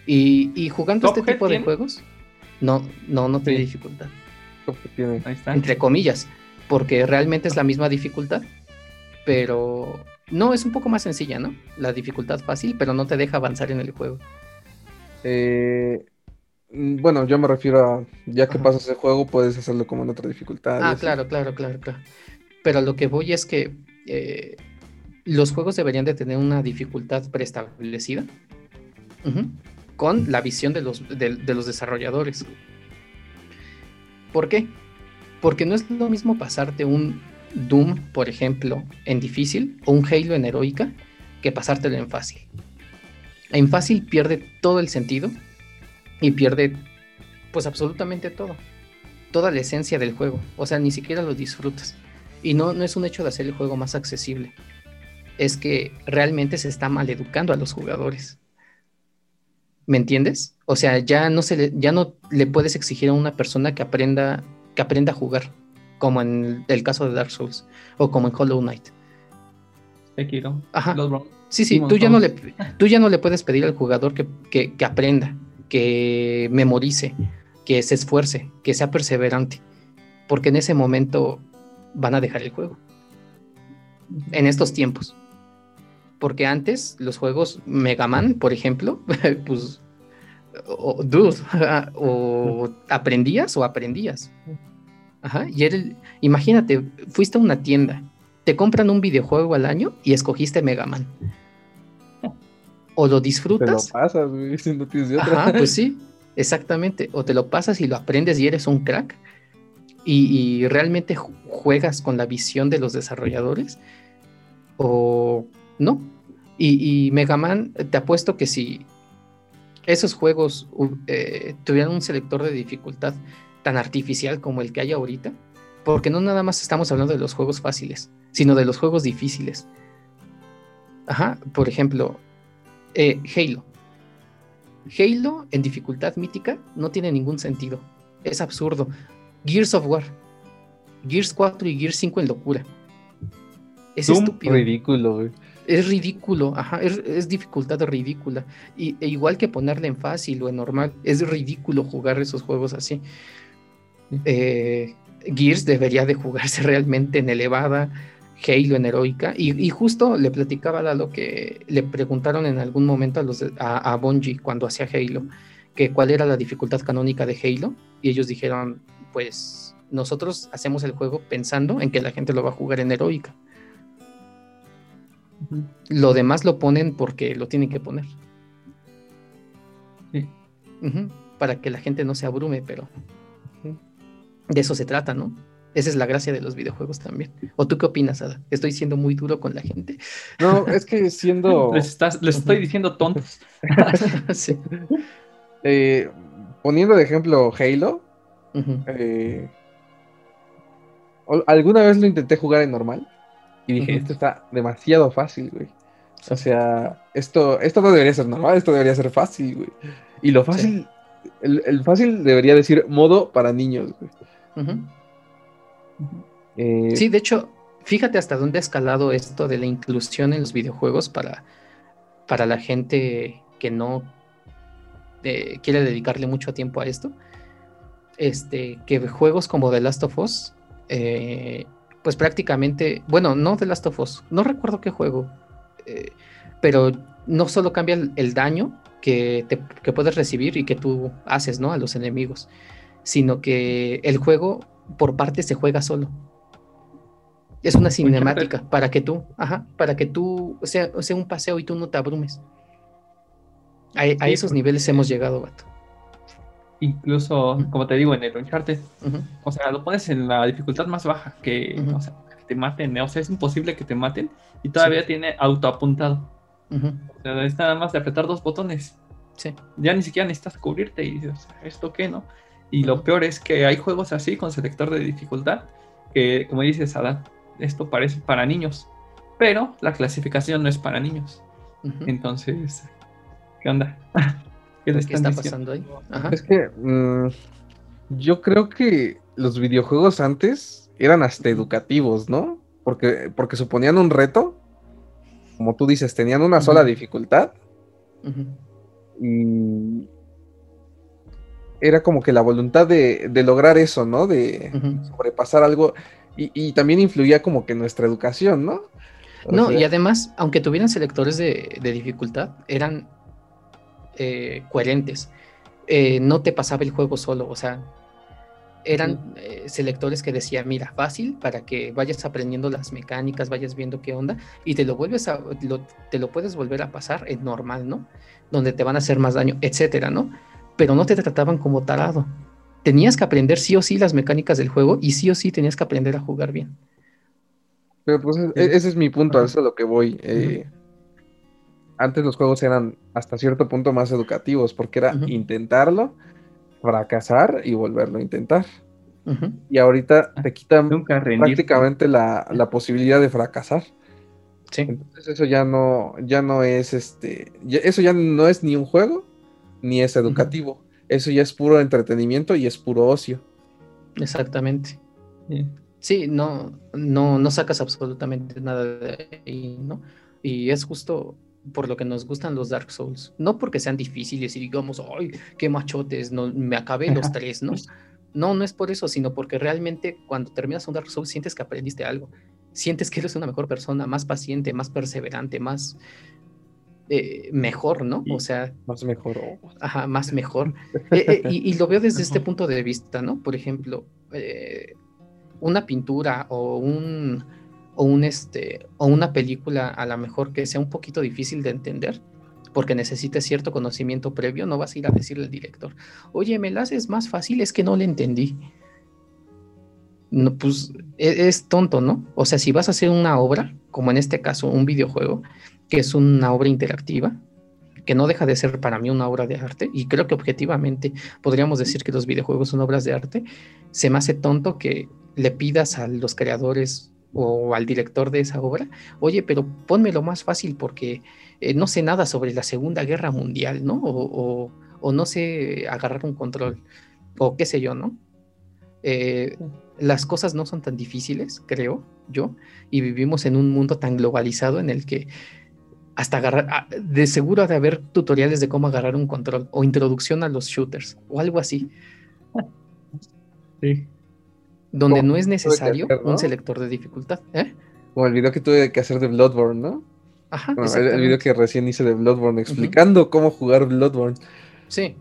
Y, jugando este tipo de juegos, no, no, no tiene dificultad. Entre comillas, porque realmente es la misma dificultad, pero no, es un poco más sencilla, ¿no? La dificultad fácil, pero no te deja avanzar en el juego. Eh, mm, bueno, yo me refiero a, ya que pasas el juego, puedes hacerlo como en otra dificultad. Ah, claro, claro, claro, claro. Pero lo que voy es que eh, los juegos deberían de tener una dificultad preestablecida con la visión de los, de los desarrolladores. ¿Por qué? Porque no es lo mismo pasarte un Doom, por ejemplo, en difícil o un Halo en heroica que pasártelo en fácil. En fácil pierde todo el sentido y pierde pues absolutamente todo. Toda la esencia del juego. O sea, ni siquiera lo disfrutas. Y no, no es un hecho de hacer el juego más accesible. Es que realmente se está maleducando a los jugadores. ¿Me entiendes? O sea, ya no, se le, ya no le puedes exigir a una persona que aprenda, que aprenda a jugar, como en el, caso de Dark Souls o como en Hollow Knight. Ajá. sí, sí, tú ya, no le, tú ya no le puedes pedir al jugador que, que aprenda, que memorice, que se esfuerce, que sea perseverante, porque en ese momento van a dejar el juego. En estos tiempos. Porque antes los juegos Mega Man, por ejemplo, (laughs) pues, o, dude, (laughs) o aprendías o aprendías. Ajá, y era imagínate, fuiste a una tienda, te compran un videojuego al año y escogiste Mega Man. O lo disfrutas. Te lo pasas, güey, (laughs) si no tienes Ajá, pues sí, exactamente. O te lo pasas y lo aprendes y eres un crack. Y, y realmente juegas con la visión de los desarrolladores. O no. Y, Mega Man, te apuesto que si esos juegos eh, tuvieran un selector de dificultad tan artificial como el que hay ahorita, porque no nada más estamos hablando de los juegos fáciles, sino de los juegos difíciles. Ajá, por ejemplo, eh, Halo. Halo en dificultad mítica no tiene ningún sentido. Es absurdo. Gears of War. Gears 4 y Gears 5 en locura. Es estúpido. ridículo, güey es ridículo, ajá, es, dificultad ridícula. Y, e igual que ponerle en fácil o en normal, es ridículo jugar esos juegos así. Eh, Gears debería de jugarse (laughs) realmente en elevada, Halo en heroica. Y, justo le platicaba a lo que le preguntaron en algún momento a, los a, a Bungie cuando hacía Halo, que cuál era la dificultad canónica de Halo. Y ellos dijeron, pues nosotros hacemos el juego pensando en que la gente lo va a jugar en heroica. Lo demás lo ponen porque lo tienen que poner. Para que la gente no se abrume, pero de eso se trata, ¿no? Esa es la gracia de los videojuegos también. ¿O tú qué opinas, Ada? ¿Estoy siendo muy duro con la gente? No, es que siendo... (laughs) les, estoy diciendo tontos. (laughs) Eh, poniendo de ejemplo Halo, eh, alguna vez lo intenté jugar en normal y dije, esto está demasiado fácil, güey. O sea, esto, esto no debería ser normal, esto debería ser fácil, güey. Y lo fácil, el, fácil debería decir modo para niños, güey. Eh, sí, de hecho, fíjate hasta dónde ha escalado esto de la inclusión en los videojuegos para, para la gente que no eh, quiere dedicarle mucho tiempo a esto. Este, que juegos como The Last of Us eh, pues prácticamente, bueno, no The Last of Us, no recuerdo qué juego, eh, pero no solo cambia el, daño que, te, puedes recibir y que tú haces, ¿no? A los enemigos, sino que el juego por parte se juega solo. Es una cinemática para que tú, ajá, para que tú, o sea, sea un paseo y tú no te abrumes. A, esos niveles hemos llegado, vato. Incluso, como te digo, en el Uncharted, o sea, lo pones en la dificultad más baja, que que te maten, o sea, es imposible que te maten y todavía tiene autoapuntado. O sea, es nada más de apretar dos botones. Sí. Ya ni siquiera necesitas cubrirte y dices, ¿esto qué, no? Y lo peor es que hay juegos así con selector de dificultad que, como dices, Adán, esto parece para niños, pero la clasificación no es para niños. Entonces, ¿qué onda? (laughs) ¿Qué, está pasando ahí? Es que mm, yo creo que los videojuegos antes eran hasta educativos, ¿no? Porque, porque suponían un reto, como tú dices, tenían una sola dificultad. Y era como que la voluntad de, lograr eso, ¿no? De sobrepasar algo. Y, también influía como que nuestra educación, ¿no? no, y además, aunque tuvieran selectores de, dificultad, eran eh, coherentes. Eh, no te pasaba el juego solo, o sea, eran eh, selectores que decían, mira, fácil para que vayas aprendiendo las mecánicas, vayas viendo qué onda y te lo vuelves a, te lo puedes volver a pasar en normal, ¿no? Donde te van a hacer más daño, etcétera, ¿no? Pero no te trataban como tarado. Tenías que aprender sí o sí las mecánicas del juego y sí o sí tenías que aprender a jugar bien. Pero pues e, ese es mi punto, a eso es a lo que voy. Eh, antes los juegos eran hasta cierto punto más educativos porque era intentarlo fracasar y volverlo a intentar. Y ahorita te quitan prácticamente la, posibilidad de fracasar. Sí. Entonces eso ya no, ya no es este, eso ya no es ni un juego, ni es educativo. Eso ya es puro entretenimiento y es puro ocio. Exactamente. Sí, no, no, no sacas absolutamente nada de ahí, ¿no? Y es justo por lo que nos gustan los Dark Souls. No porque sean difíciles y digamos, ay, qué machotes, no, me acabé los tres, ¿no? No, no es por eso, sino porque realmente cuando terminas un Dark Souls sientes que aprendiste algo. Sientes que eres una mejor persona, más paciente, más perseverante, más eh, mejor, ¿no? O sea. Más mejor. Ajá, más mejor. (laughs) Eh, eh, y, lo veo desde este punto de vista, ¿no? Por ejemplo, una pintura o un este, o una película a lo mejor que sea un poquito difícil de entender, porque necesites cierto conocimiento previo, no vas a ir a decirle al director, oye, me la haces más fácil, es que no le entendí. No, pues es, es, tonto, ¿no? O sea, si vas a hacer una obra, como en este caso un videojuego, que es una obra interactiva, que no deja de ser para mí una obra de arte, y creo que objetivamente podríamos decir que los videojuegos son obras de arte, se me hace tonto que le pidas a los creadores o al director de esa obra, oye, pero ponmelo más fácil porque eh, no sé nada sobre la Segunda Guerra Mundial, ¿no? O, no sé agarrar un control, o qué sé yo, ¿no? Eh, las cosas no son tan difíciles, creo yo, y vivimos en un mundo tan globalizado en el que hasta agarrar, ah, de seguro de haber tutoriales de cómo agarrar un control o introducción a los shooters o algo así. Sí donde no es necesario un selector de dificultad. ¿eh? Como el video que tuve que hacer de Bloodborne, ¿no? Ajá. el, video que recién hice de Bloodborne explicando cómo jugar Bloodborne. Sí.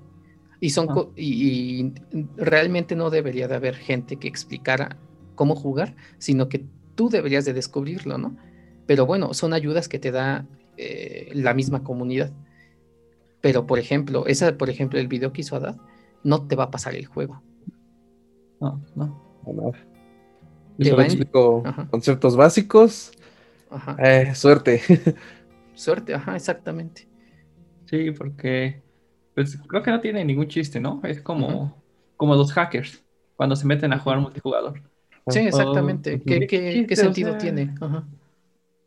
Y son ah. y, realmente no debería de haber gente que explicara cómo jugar, sino que tú deberías de descubrirlo, ¿no? Pero bueno, son ayudas que te da eh, la misma comunidad. Pero por ejemplo, esa, por ejemplo, el video que hizo Adad, no te va a pasar el juego. No, no. Yo explico conceptos básicos. Eh, suerte. (laughs) suerte, ajá, exactamente. Sí, porque pues, creo que no tiene ningún chiste, ¿no? Es como, como los hackers cuando se meten a jugar multijugador. Sí, exactamente. ¿Qué, sentido tiene?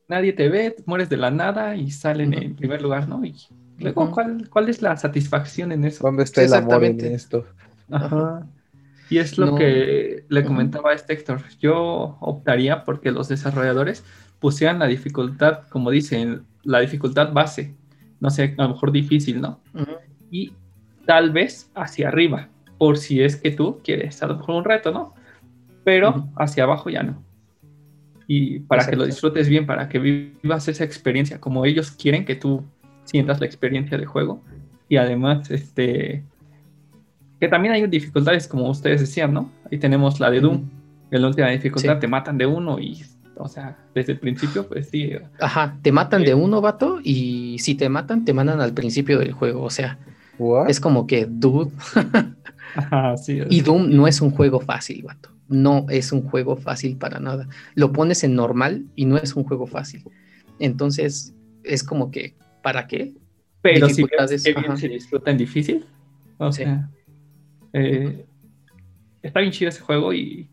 Nadie te ve, mueres de la nada y salen en primer lugar, ¿no? Y luego, ¿cuál, ¿cuál es la satisfacción en eso? ¿Dónde está el amor en esto? Ajá. Y es lo que le comentaba a este Héctor. Yo optaría porque los desarrolladores pusieran la dificultad, como dicen, la dificultad base. No sé, a lo mejor difícil, ¿no? Y tal vez hacia arriba, por si es que tú quieres a lo mejor un reto, ¿no? Pero hacia abajo ya no. Y para que lo disfrutes bien, para que vivas esa experiencia como ellos quieren que tú sientas la experiencia de juego. Y además, este, que también hay dificultades, como ustedes decían, ¿no? Ahí tenemos la de Doom. En la última dificultad te matan de uno y, o sea, desde el principio, pues sí. Ajá, te matan de uno, vato, y si te matan, te mandan al principio del juego. O sea, es como que, dude. (laughs) Ajá, sí, y Doom no es un juego fácil, vato. no es un juego fácil para nada. Lo pones en normal y no es un juego fácil. Entonces, es como que, ¿para qué? Pero si bien se disfruta en difícil. O sea, eh, está bien chido ese juego y,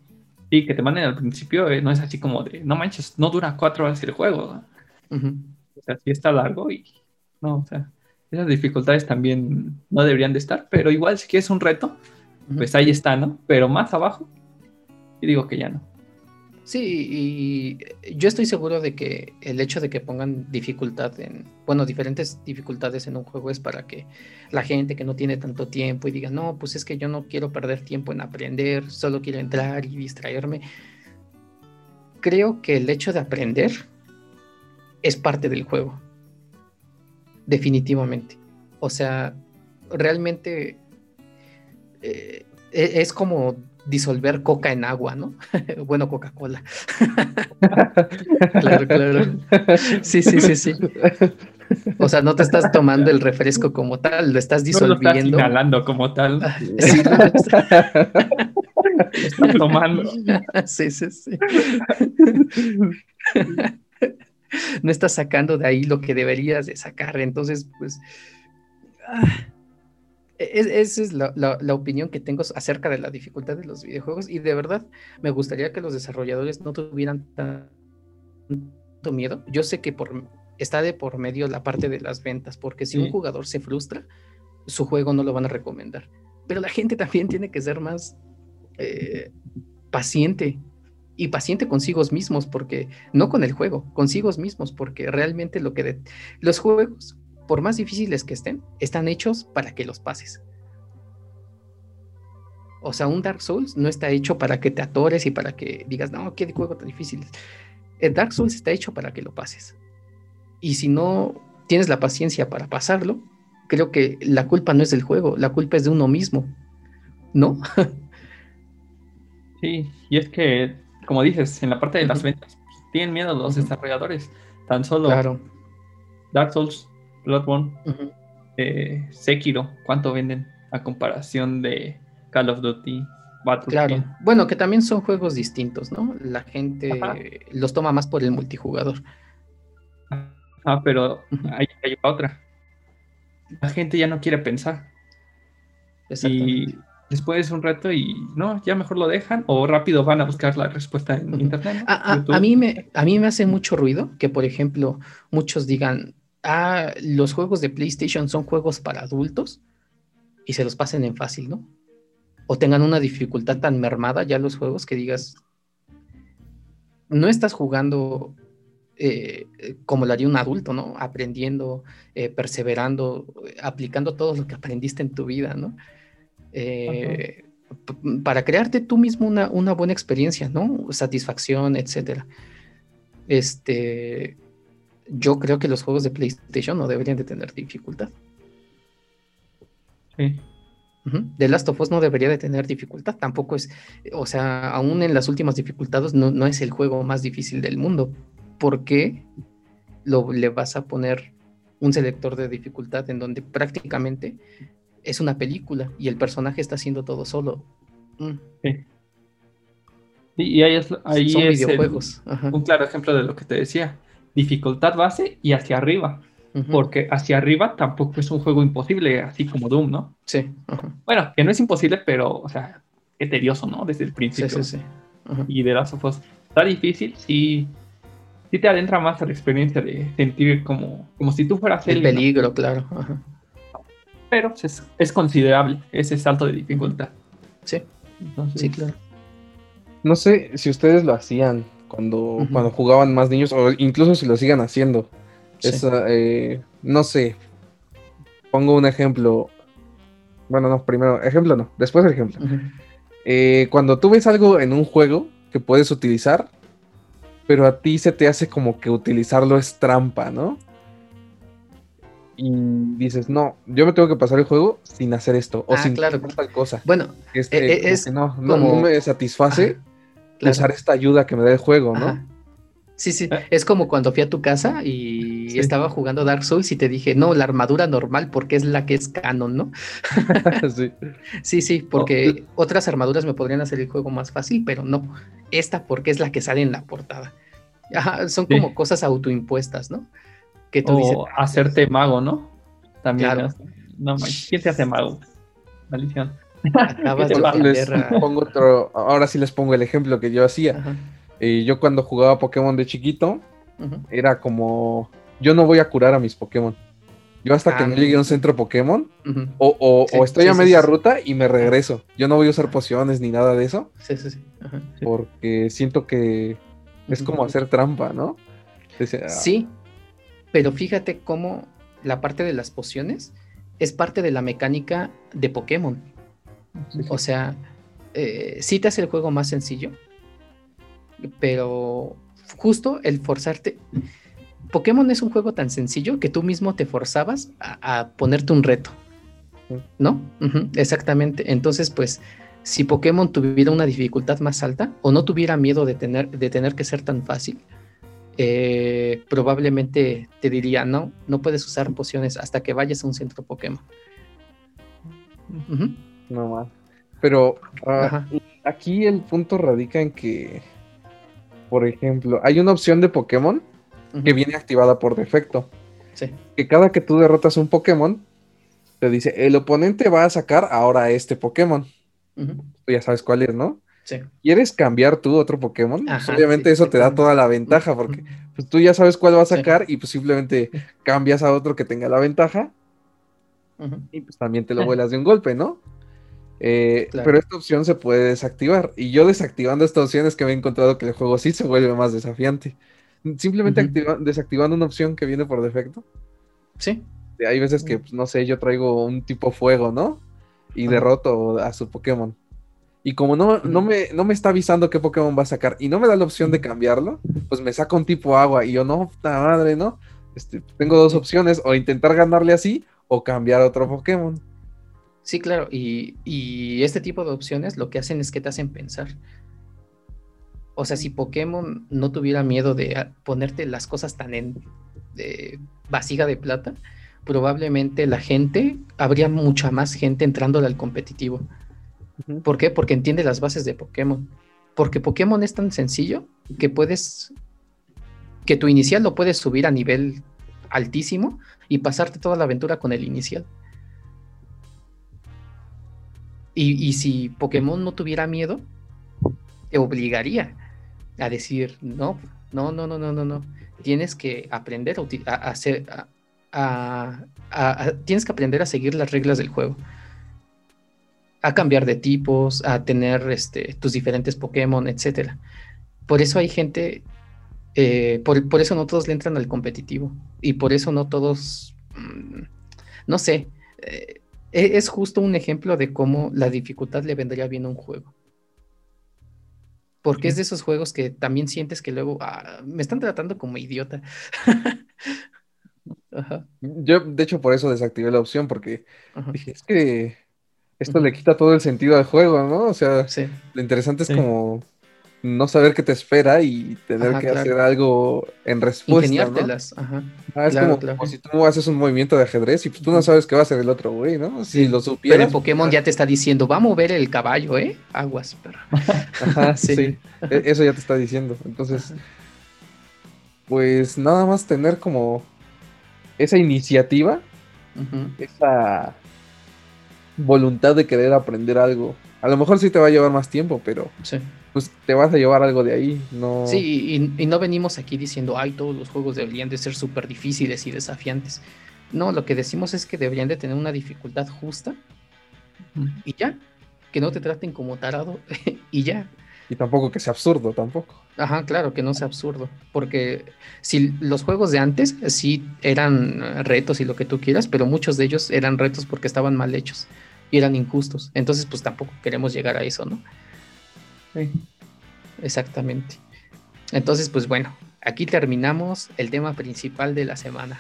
y, que te manden al principio eh, no es así como de, no manches, no dura cuatro horas el juego. O sea, sí está largo y no, o sea, esas dificultades también no deberían de estar, pero igual si quieres un reto, pues ahí está, ¿no? Pero más abajo, y digo que ya no. Sí, y yo estoy seguro de que el hecho de que pongan dificultad en, bueno, diferentes dificultades en un juego es para que la gente que no tiene tanto tiempo y diga, no, pues es que yo no quiero perder tiempo en aprender, solo quiero entrar y distraerme. Creo que el hecho de aprender es parte del juego, definitivamente. O sea, realmente eh, e, es como disolver coca en agua, ¿no? (laughs) bueno, Coca-Cola. (laughs) claro, claro. Sí, sí, sí, sí. O sea, no te estás tomando el refresco como tal, lo estás disolviendo. No lo estás inhalando como tal. Sí, (laughs) estás tomando. Sí, sí, sí. No estás sacando de ahí lo que deberías de sacar. Entonces, pues... Ah, esa es la, opinión que tengo acerca de la dificultad de los videojuegos y de verdad me gustaría que los desarrolladores no tuvieran tanto miedo. Yo sé que por, está de por medio la parte de las ventas, porque si un jugador se frustra, su juego no lo van a recomendar. Pero la gente también tiene que ser más eh, paciente y paciente consigo mismos, porque no con el juego, consigo mismos, porque realmente lo que los juegos por más difíciles que estén, están hechos para que los pases. O sea, un Dark Souls no está hecho para que te atores y para que digas, no, qué juego tan difícil. El Dark Souls está hecho para que lo pases. Y si no tienes la paciencia para pasarlo, creo que la culpa no es del juego, la culpa es de uno mismo. ¿No? sí, y es que, como dices, en la parte de las ventas, tienen miedo los desarrolladores. Tan solo claro. Dark Souls Bloodborne, eh, Sekiro, ¿cuánto venden a comparación de Call of Duty? Battlefield? Claro, bueno, que también son juegos distintos, ¿no? La gente los toma más por el multijugador. Ah, pero hay, otra. La gente ya no quiere pensar. Y después un reto y no, ya mejor lo dejan o rápido van a buscar la respuesta en internet. a, mí me, a mí me hace mucho ruido que, por ejemplo, muchos digan, ah, los juegos de PlayStation son juegos para adultos y se los pasen en fácil, ¿no? O tengan una dificultad tan mermada ya los juegos que digas, no estás jugando eh, como lo haría un adulto, ¿no? Aprendiendo, eh, perseverando, aplicando todo lo que aprendiste en tu vida, ¿no? Eh, para crearte tú mismo una, una, buena experiencia, ¿no? Satisfacción, etcétera. Este, yo creo que los juegos de PlayStation no deberían de tener dificultad. Sí. The Last of Us no debería de tener dificultad, tampoco es, o sea, aún en las últimas dificultades no, es el juego más difícil del mundo. ¿Por qué lo, le vas a poner un selector de dificultad en donde prácticamente es una película y el personaje está haciendo todo solo? Mm. Sí. Y ahí es, ahí videojuegos. un claro ejemplo de lo que te decía dificultad base y hacia arriba. Porque hacia arriba tampoco es un juego imposible, así como Doom, ¿no? Sí. Bueno, que no es imposible, pero, o sea, es tedioso, ¿no? Desde el principio. Sí, sí, sí. Y de las of está difícil, sí, sí te adentra más a la experiencia de sentir como, como si tú fueras el peligro, claro. Pero es, es, considerable ese salto de dificultad. Sí. sí, claro. No sé si ustedes lo hacían, cuando, cuando jugaban más niños, o incluso si lo sigan haciendo. Eh, no sé. Pongo un ejemplo. Bueno, no, primero, ejemplo no, después el ejemplo. Eh, cuando tú ves algo en un juego que puedes utilizar, pero a ti se te hace como que utilizarlo es trampa, ¿no? Y dices, no, yo me tengo que pasar el juego sin hacer esto, o ah, sin claro. tal cosa. Bueno, este, es no, no, me satisface usar esta ayuda que me da el juego, ¿no? Sí, sí, es como cuando fui a tu casa y estaba jugando Dark Souls y te dije, no, la armadura normal porque es la que es canon, ¿no? (laughs) sí. sí, sí, porque oh, otras armaduras me podrían hacer el juego más fácil, pero no, esta porque es la que sale en la portada. son como cosas autoimpuestas, ¿no? Que tú dices, hacerte mago, ¿no? También. No, ¿quién te hace mago? Maldición. Pongo otro, ahora sí les pongo el ejemplo que yo hacía. Eh, yo cuando jugaba Pokémon de chiquito, era como, yo no voy a curar a mis Pokémon. Yo hasta que no llegue a un centro Pokémon, o, estoy a media ruta y me regreso. Yo no voy a usar pociones ni nada de eso. Sí, sí, sí. Porque siento que es como hacer trampa, ¿no? Ah. Sí, pero fíjate cómo la parte de las pociones es parte de la mecánica de Pokémon. O sea, eh, sí te hace el juego más sencillo, pero justo el forzarte. Pokémon es un juego tan sencillo que tú mismo te forzabas a, ponerte un reto. ¿No? exactamente. Entonces, pues, si Pokémon tuviera una dificultad más alta o no tuviera miedo de tener, de tener que ser tan fácil, eh, probablemente te diría, no, no puedes usar pociones hasta que vayas a un centro Pokémon. Más. Pero ah, aquí el punto radica en que por ejemplo, hay una opción de Pokémon que viene activada por defecto. Sí. Que cada que tú derrotas un Pokémon, te dice, el oponente va a sacar ahora este Pokémon. Tú ya sabes cuál es, ¿no? Sí. ¿Quieres cambiar tú otro Pokémon? Pues obviamente eso te da toda la ventaja, porque pues, tú ya sabes cuál va a sacar y pues, cambias a otro que tenga la ventaja. Y pues también te lo vuelas de un golpe, ¿no? Eh, pero esta opción se puede desactivar. Y yo desactivando esta opción es que me he encontrado que el juego sí se vuelve más desafiante. Simplemente desactivando una opción que viene por defecto. Sí. Hay veces que, pues, no sé, yo traigo un tipo fuego, ¿no? Y derroto a su Pokémon. Y como no, no, me, no me está avisando qué Pokémon va a sacar y no me da la opción de cambiarlo, pues me saca un tipo agua. Y yo, no, puta madre, ¿no? Este, tengo dos opciones, o intentar ganarle así, o cambiar otro Pokémon. Sí, claro, y, este tipo de opciones lo que hacen es que te hacen pensar. O sea, si Pokémon no tuviera miedo de ponerte las cosas tan en de vasija de plata, probablemente la gente, habría mucha más gente entrándole al competitivo. ¿Por qué? Porque entiende las bases de Pokémon. Porque Pokémon es tan sencillo que puedes, que tu inicial lo puedes subir a nivel altísimo y pasarte toda la aventura con el inicial. Y, si Pokémon no tuviera miedo, te obligaría a decir, no, no, no, no, no, no, no. Tienes que aprender a, hacer, a, tienes que aprender a seguir las reglas del juego. A cambiar de tipos, a tener este, tus diferentes Pokémon, etc. Por eso hay gente, eh, por, eso no todos le entran al competitivo. Y por eso no todos, mm, no sé, eh, es justo un ejemplo de cómo la dificultad le vendría bien a un juego. Porque es de esos juegos que también sientes que luego ah, me están tratando como idiota. (laughs) Yo, de hecho, por eso desactivé la opción, porque dije, es que esto le quita todo el sentido al juego, ¿no? O sea, lo interesante es como no saber qué te espera y tener que hacer algo en respuesta. ¿no? Ajá. Ah, es como, si tú haces un movimiento de ajedrez y pues tú no sabes qué va a hacer el otro güey, ¿no? Si lo supieras. Pero el Pokémon ya te está diciendo, va a mover el caballo, ¿eh? Aguas, pero. (laughs) Ajá, (laughs) sí. E, eso ya te está diciendo. Entonces, pues nada más tener como esa iniciativa, esa voluntad de querer aprender algo. A lo mejor sí te va a llevar más tiempo, pero sí pues te vas a llevar algo de ahí, ¿no? Sí, y, no venimos aquí diciendo, ay, todos los juegos deberían de ser súper difíciles y desafiantes. No, lo que decimos es que deberían de tener una dificultad justa y ya, que no te traten como tarado (laughs) y ya. Y tampoco que sea absurdo, tampoco. Ajá, claro, que no sea absurdo, porque si los juegos de antes sí eran retos y lo que tú quieras, pero muchos de ellos eran retos porque estaban mal hechos y eran injustos. Entonces, pues tampoco queremos llegar a eso, ¿no? Exactamente. Entonces, pues bueno, aquí terminamos el tema principal de la semana.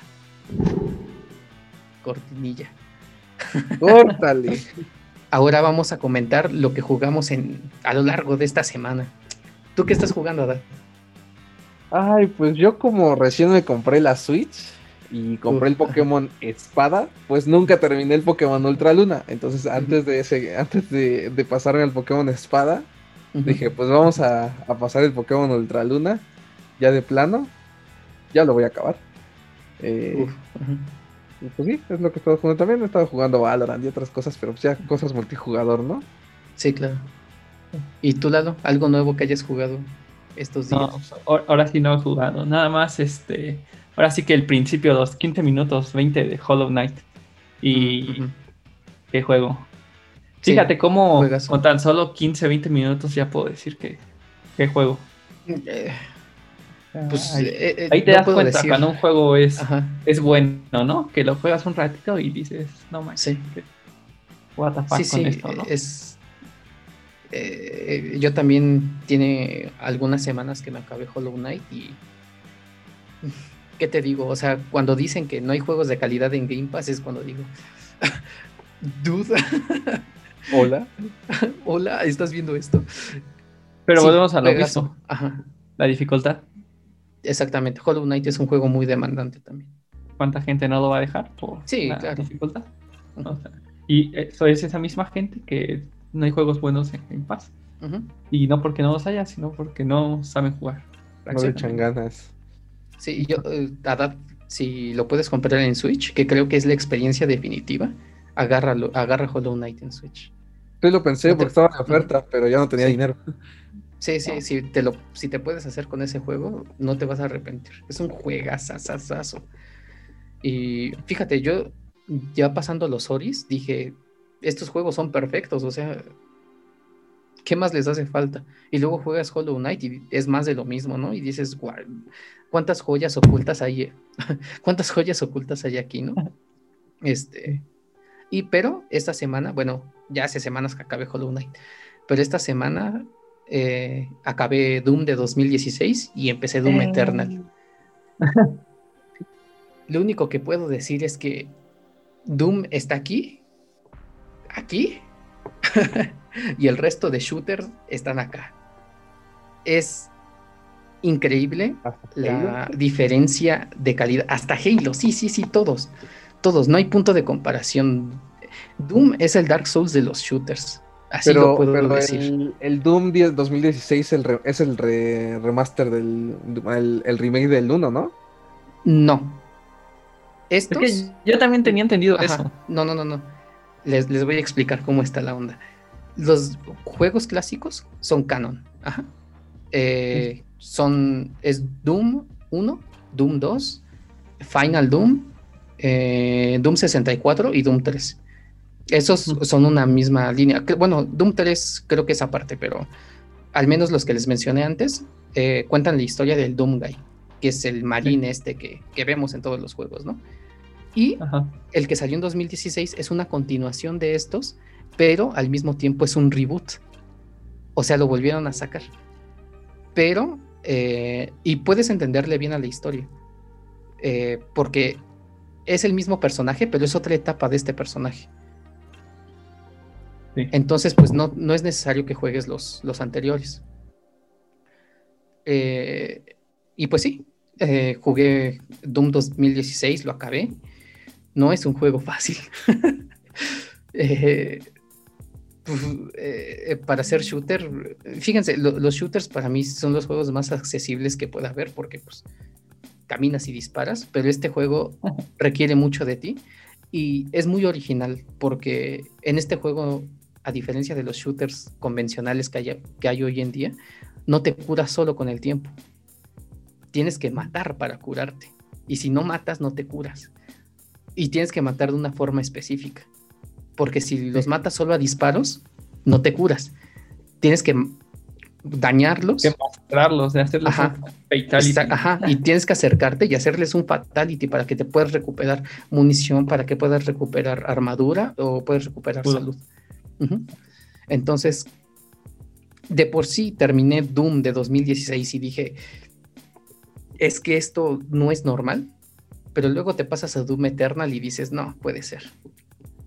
Cortinilla. Córtale. (laughs) Ahora vamos a comentar lo que jugamos en, a lo largo de esta semana. ¿Tú qué estás jugando, Adán? Ay, pues yo como recién me compré la Switch, y compré el Pokémon Espada, pues nunca terminé el Pokémon Ultra Luna. Entonces, antes de ese, antes de, pasarme al Pokémon Espada, dije, pues vamos a, pasar el Pokémon Ultra Luna, ya de plano, ya lo voy a acabar. Eh, y pues sí, es lo que he estado jugando. También he estado jugando Valorant y otras cosas, pero pues ya cosas multijugador, ¿no? Sí, claro. ¿Y tú, Lalo? ¿Algo nuevo que hayas jugado estos días? No, ahora sí no he jugado. Nada más, este ahora sí que el principio, los 15 minutos, 20 de Hollow Knight. Y qué juego. Fíjate cómo con tan solo 15, 20 minutos ya puedo decir que qué juego. Eh, pues, ahí, eh, eh, te das cuenta cuando un juego es, es bueno, ¿no? Que lo juegas un ratito y dices, no más. Sí. What the fuck sí, con esto, ¿no? Es, yo también tiene algunas semanas que me acabé Hollow Knight y (laughs) ¿qué te digo? O sea, cuando dicen que no hay juegos de calidad en Game Pass es cuando digo, (laughs) duda. (laughs) Hola. Hola, ¿estás viendo esto? Pero volvemos a lo mismo. Ajá. La dificultad. Exactamente. Hollow Knight es un juego muy demandante también. ¿Cuánta gente no lo va a dejar por sí, la dificultad? y eso es esa misma gente que no hay juegos buenos en Game Pass. Y no porque no los haya, sino porque no saben jugar. No le echan ganas. Sí, yo, eh, si lo puedes comprar en Switch, que creo que es la experiencia definitiva, agárralo, agarra Hollow Knight en Switch. Sí, lo pensé porque estaba en oferta, pero ya no tenía dinero. (laughs) Sí, sí, si te lo, si te puedes hacer con ese juego, no te vas a arrepentir. Es un juegazazazazo. Y fíjate, yo ya pasando los Oris, dije, estos juegos son perfectos, o sea, ¿qué más les hace falta? Y luego juegas Hollow Knight y es más de lo mismo, ¿no? Y dices, ¿cuántas joyas ocultas hay? (laughs) ¿Cuántas joyas ocultas hay aquí, no? (laughs) Este. Y pero esta semana, bueno, ya hace semanas que acabé Hollow Knight, pero esta semana eh, acabé Doom de 2016 y empecé Doom eh. Eternal. Lo único que puedo decir es que Doom está aquí, aquí, (laughs) y el resto de shooters están acá. Es increíble la diferencia de calidad. Hasta Halo, sí, sí, sí, todos. Todos, no hay punto de comparación. Doom es el Dark Souls de los shooters. Así lo puedo decir. El, Doom 2016 es el remaster del el, remake del 1, ¿no? No. Estos... yo también tenía entendido eso. No, no, no, no. Les, les voy a explicar cómo está la onda los juegos clásicos son canon. Eh, son, es Doom 1, Doom 2, Final Doom, eh, Doom 64 y Doom 3. Esos son una misma línea. Bueno, Doom 3 creo que es aparte, pero al menos los que les mencioné antes eh, cuentan la historia del Doom Guy, que es el marine este que, vemos en todos los juegos, ¿no? Y el que salió en 2016 es una continuación de estos, pero al mismo tiempo es un reboot. O sea, lo volvieron a sacar. Pero, eh, y puedes entenderle bien a la historia, eh, porque es el mismo personaje, pero es otra etapa de este personaje. Entonces, pues no, no, es necesario que juegues los, los anteriores. Eh, y pues sí, jugué Doom 2016, lo acabé. No es un juego fácil. (laughs) Pues, eh, eh, para ser shooter, fíjense, los shooters para mí son los juegos más accesibles que pueda haber porque pues caminas y disparas, pero este juego requiere mucho de ti y es muy original porque en este juego, a diferencia de los shooters convencionales que hay, que hay hoy en día, no te curas solo con el tiempo. Tienes que matar para curarte. Y si no matas, no te curas. Y tienes que matar de una forma específica porque si los matas solo a disparos, no te curas. Tienes que dañarlos. Que mostrarlos, de hacerles un fatality. Ajá, y tienes que acercarte y hacerles un fatality para que te puedas recuperar munición, para que puedas recuperar armadura o puedas recuperar salud. Entonces, de por sí terminé Doom de 2016 y dije, es que esto no es normal, pero luego te pasas a Doom Eternal y dices, no, puede ser.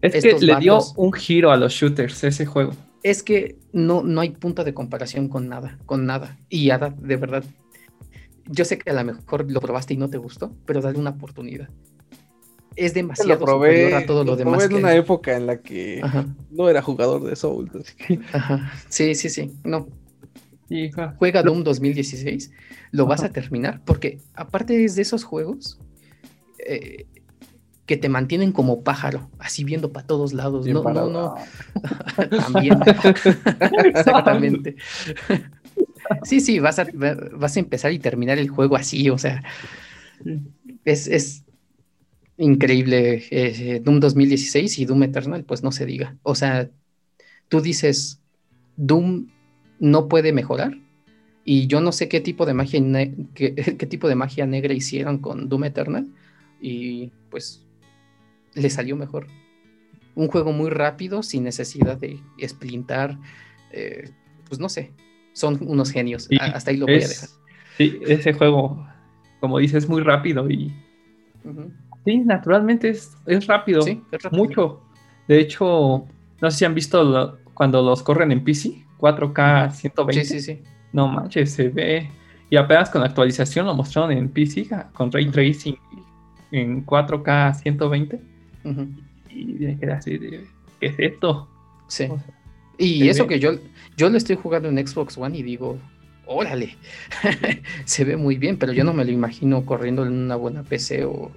Es que le dio un giro a los shooters ese juego. Es que no, no hay punto de comparación con nada, con nada. Y Ada, de verdad, yo sé que a lo mejor lo probaste y no te gustó, pero dale una oportunidad. Es demasiado lo probé, a todo lo, demás. en una época en la que no era jugador de Souls. Ajá. Sí, sí, sí. No. Juega Doom 2016. Lo vas a terminar porque aparte es de esos juegos eh, que te mantienen como pájaro, así viendo para todos lados. no, no, no. (laughs) También. Exactamente. (laughs) sí, sí, vas a, vas a empezar y terminar el juego así, o sea. Es, es increíble. Eh, Doom 2016 y Doom Eternal, pues no se diga. O sea, tú dices, Doom no puede mejorar. Y yo no sé qué tipo de magia, qué, (laughs) qué tipo de magia negra hicieron con Doom Eternal. Y pues le salió mejor. Un juego muy rápido, sin necesidad de splintar. Eh, pues no sé, son unos genios. Hasta ahí lo voy a dejar. Sí, ese juego, como dices, es muy rápido y. Sí, naturalmente es, rápido. Sí, es rápido. Mucho. De hecho, no sé si han visto cuando los corren en PC, 4K 120. Sí, sí, sí. No manches, se ve. Y apenas con la actualización lo mostraron en PC con ray tracing en 4K 120 y queda así ¿qué es esto? Sí. y eso que yo, yo lo estoy jugando en Xbox One y digo, órale, (laughs) se ve muy bien, pero yo no me lo imagino corriendo en una buena PC o,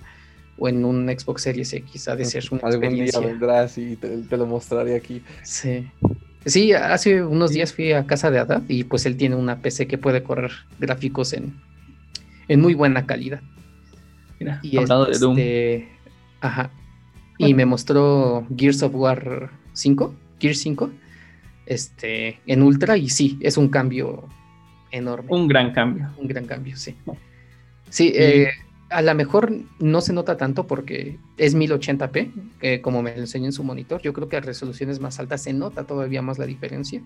en un Xbox Series X. Ha de ser una Algún día vendrás y te, lo mostraré aquí. Sí. Sí, hace unos días fui a casa de Adad y pues él tiene una PC que puede correr gráficos en, en muy buena calidad. Mira, y hablando de Doom. Este, ajá y me mostró Gears of War 5, Gears 5, este, en Ultra y sí, es un cambio enorme. Un gran cambio. Un gran cambio, sí. Sí, eh, a lo mejor no se nota tanto porque es 1080p, como me lo enseñó en su monitor. Yo creo que a resoluciones más altas se nota todavía más la diferencia.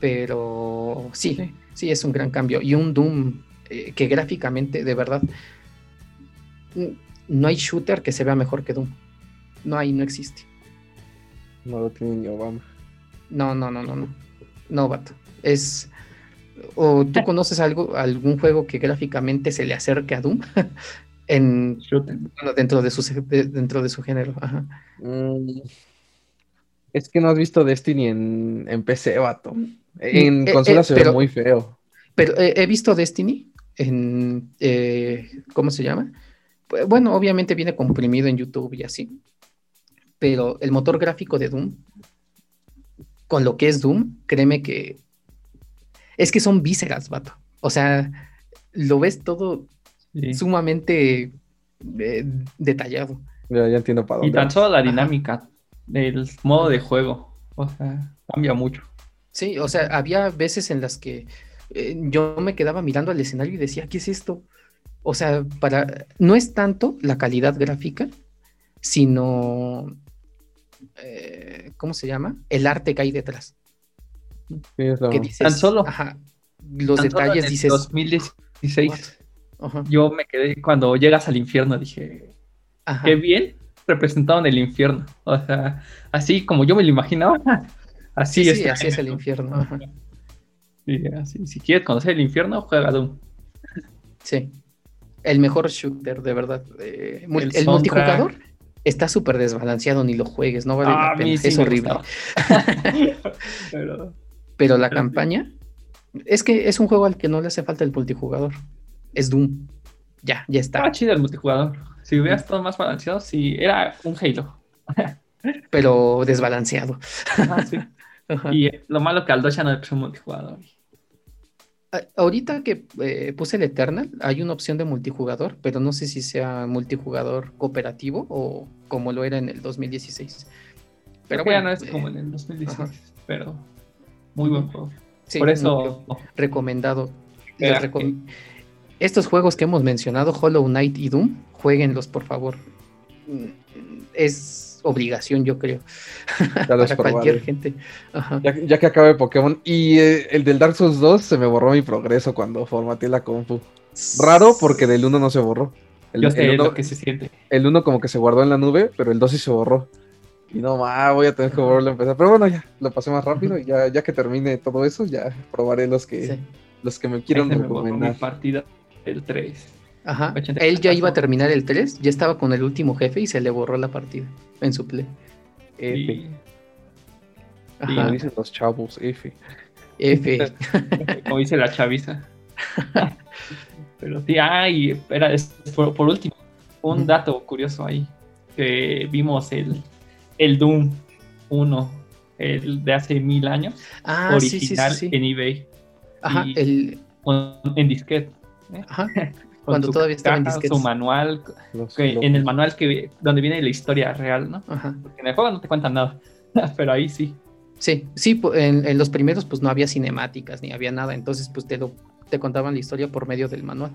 Pero sí, sí, es un gran cambio. Y un Doom eh, que gráficamente, de verdad, no hay shooter que se vea mejor que Doom. No hay, no existe. No lo tiene ni Obama. No, no, no, no, no. No, vato. Es. ¿O tú conoces algo, algún juego que gráficamente se le acerque a Doom? (laughs) en, dentro, de su, dentro de su género. Mm, es que no has visto Destiny en, en PC, vato. Mm, en eh, consola eh, se ve muy feo. Pero eh, he visto Destiny en. ¿Cómo se llama? Pues, bueno, obviamente viene comprimido en YouTube y así. Pero el motor gráfico de Doom, con lo que es Doom, créeme que es que son vísceras, vato. O sea, lo ves todo sumamente eh, detallado. Ya, entiendo para Y tan solo la dinámica del modo de juego. O sea, cambia mucho. Sí, o sea, había veces en las que eh, yo me quedaba mirando al escenario y decía, ¿qué es esto? O sea, para, no es tanto la calidad gráfica, sino, eh, ¿cómo se llama? El arte que hay detrás. Que dices, tan solo. Ajá, los detalles dices. 2016. Yo me quedé cuando llegas al infierno, dije, qué bien representado en el infierno. O sea, así como yo me lo imaginaba, (laughs) así es. Sí, así es el infierno. si quieres conocer el infierno, juega Doom. Sí el mejor shooter, de verdad. Eh, el, multijugador está súper desbalanceado, ni lo juegues, no vale la ah, es horrible. (laughs) pero, la campaña es que es un juego al que no le hace falta el multijugador. Es Doom. Ya, ya está. Ah, chido el multijugador. Si hubieras estado más balanceado, sí, era un Halo. (laughs) pero desbalanceado. Ah, (laughs) y lo malo que Aldo ya no es un multijugador. Ahorita que eh, puse el Eternal, hay una opción de multijugador, pero no sé si sea multijugador cooperativo o como lo era en el 2016. Pero bueno, no es como en el 2016, pero muy buen juego. Por eso recomendado. Estos juegos que hemos mencionado, Hollow Knight y Doom, jueguenlos por favor. Es obligación, yo creo. (laughs) para cualquier gente. Ya, que acabe Pokémon. Y eh, el del Dark Souls 2 se me borró mi progreso cuando formateé la compu. Raro porque del 1 no se borró. El, yo que se siente. El 1 como que se guardó en la nube, pero el 2 sí se borró. Y no, más voy a tener que volverlo a empezar. Pero bueno, ya, lo pasé más rápido y ya, ya que termine todo eso, ya probaré los que, los que me quieran recomendar. Mi partida el 3. Ajá. Él ya iba a terminar el 3, ya estaba con el último jefe y se le borró la partida en su play. F. Ajá. dicen los chavos, F. F. (laughs) Como dice la chaviza. Pero sí, ay, espera, por, último, un dato curioso ahí. Que vimos el, el Doom 1, el de hace mil años, ah, original en eBay. Ajá, el... en disquete. ¿eh? Ajá. (laughs) Cuando todavía estaba en disquete. Su manual, en el manual que donde viene la historia real, ¿no? Ajá. Porque en el juego no te cuentan nada, (laughs) pero ahí sí. Sí, sí, en, en, los primeros pues no había cinemáticas ni había nada, entonces pues te, lo, te contaban la historia por medio del manual.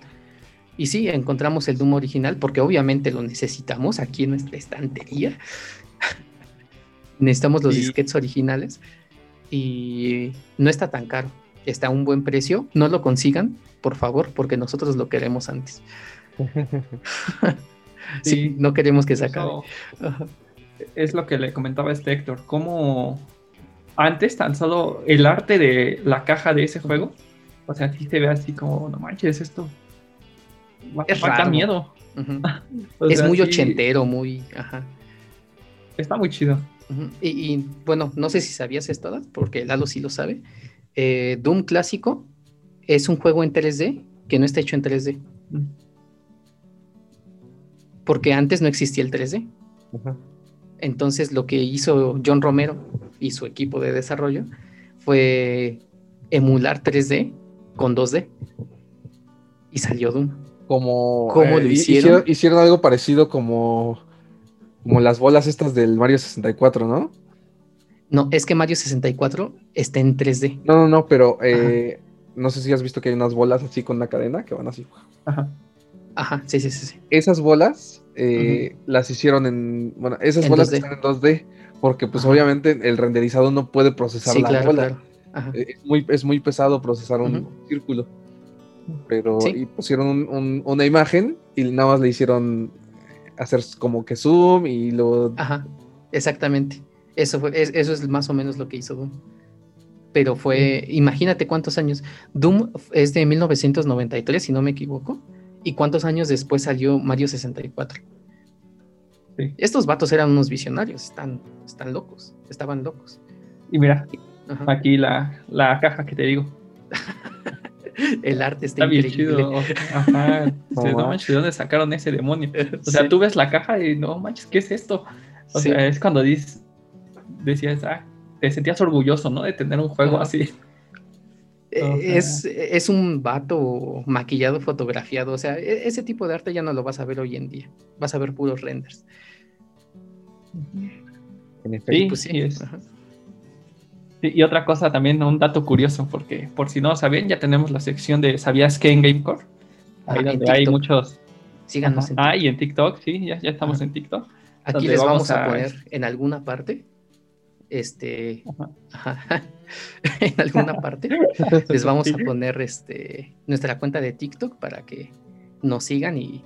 Y sí, encontramos el Doom original porque obviamente lo necesitamos aquí en nuestra estantería. Necesitamos los disquetes originales y no está tan caro, está a un buen precio. No lo consigan, por favor, porque nosotros lo queremos antes. (laughs) sí, no queremos que se acabe. es lo que le comentaba este Héctor, cómo antes tan solo el arte de la caja de ese juego, o sea, aquí se ve así como, no manches, esto es raro. miedo. (laughs) es muy ochentero, muy, Está muy chido. Y, bueno, no sé si sabías esto, porque Lalo sí lo sabe. Eh, Doom clásico es un juego en 3D que no está hecho en 3D. Mm. Porque antes no existía el 3D. Entonces lo que hizo John Romero y su equipo de desarrollo fue emular 3D con 2D. Y salió Doom. Como ¿Cómo lo eh, hicieron? hicieron? algo parecido como, como las bolas estas del Mario 64, ¿no? No, es que Mario 64 está en 3D. No, no, no, pero eh, no sé si has visto que hay unas bolas así con una cadena que van así. Ajá. Ajá, sí, sí, sí. Esas bolas eh, las hicieron en. Bueno, esas bolas están en 2D. Porque, pues, obviamente, el renderizado no puede procesar la bola. Eh, es, muy, es muy pesado procesar un círculo. Pero y pusieron una imagen y nada más le hicieron hacer como que zoom y lo. Ajá, exactamente. Eso, fue, eso es más o menos lo que hizo Doom. Pero fue, imagínate cuántos años. Doom es de 1993, si no me equivoco. ¿Y cuántos años después salió Mario 64? Estos vatos eran unos visionarios, están, están locos, estaban locos. Y mira, aquí la, la, caja que te digo. (laughs) (laughs) El arte está, bien chido. Ajá. (laughs) no manches, ¿de dónde sacaron ese demonio? O sea, tú ves la caja y no manches, ¿qué es esto? O sea, es cuando dices, decías, ah, te sentías orgulloso, ¿no? De tener un juego así. Eh, es, un vato maquillado, fotografiado. O sea, e, ese tipo de arte ya no lo vas a ver hoy en día. Vas a ver puros renders. Sí, pues sí. Es. Y otra cosa también, un dato curioso, porque por si no sabían, ya tenemos la sección de ¿Sabías qué en Gamecore? Ahí donde hay muchos. Síganos en. Ah, y en TikTok, sí, ya, ya estamos en TikTok. Aquí les vamos, a, poner en alguna parte este (laughs) en alguna parte (laughs) les vamos a poner este nuestra cuenta de TikTok para que nos sigan y,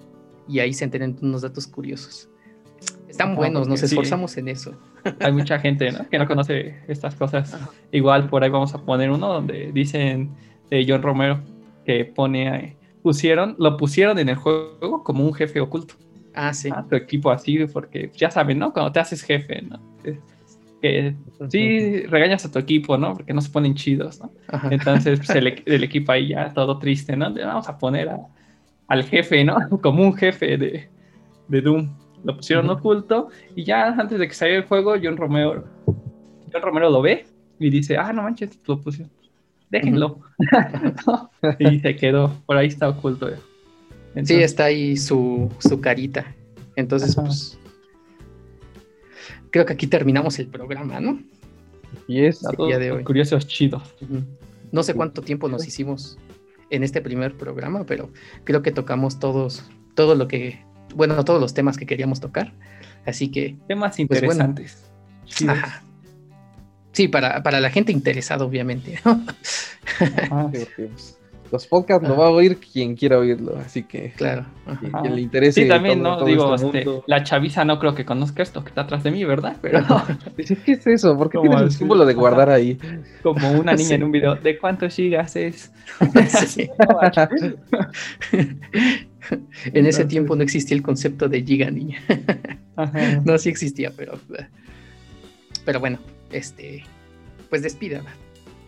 ahí se enteren unos datos curiosos. Están buenos, nos esforzamos en eso. Hay mucha gente que no conoce estas cosas. Igual por ahí vamos a poner uno donde dicen de John Romero que pone pusieron, lo pusieron en el juego como un jefe oculto. Ah, sí. A tu equipo así, porque ya saben, ¿no? Cuando te haces jefe, ¿no? que sí regañas a tu equipo, ¿no? Porque no se ponen chidos, ¿no? Entonces, pues, el, equipo ahí ya todo triste, ¿no? vamos a poner al jefe, ¿no? (laughs) Como un jefe de, de Doom. Lo pusieron oculto y ya antes de que saliera el juego, John Romero, John Romero lo ve y dice, ah, no manches, lo pusieron. Déjenlo. (laughs) y se quedó, por ahí está oculto. sí, está ahí su, su carita. Entonces, pues creo que aquí terminamos el programa, ¿no? Y es de hoy. curiosos chidos. No sé cuánto tiempo nos hicimos en este primer programa, pero creo que tocamos todos, todo lo que, bueno, todos los temas que queríamos tocar. Así que. Temas pues, interesantes. Sí, para, la gente interesada, obviamente. (laughs) los podcasts lo va a oír quien quiera oírlo, así que. Claro. Quien, le interese. Sí, también, ¿no? Digo, este, la chaviza no creo que conozca esto que está atrás de mí, ¿verdad? (laughs) Pero. (laughs) ¿Qué es eso? ¿Por qué tienes el símbolo de guardar ahí? (laughs) Como una niña en un video. ¿De cuántos gigas es? en ese tiempo no existía el concepto de giga niña. No, sí existía, pero. Pero bueno, este. Pues despídala.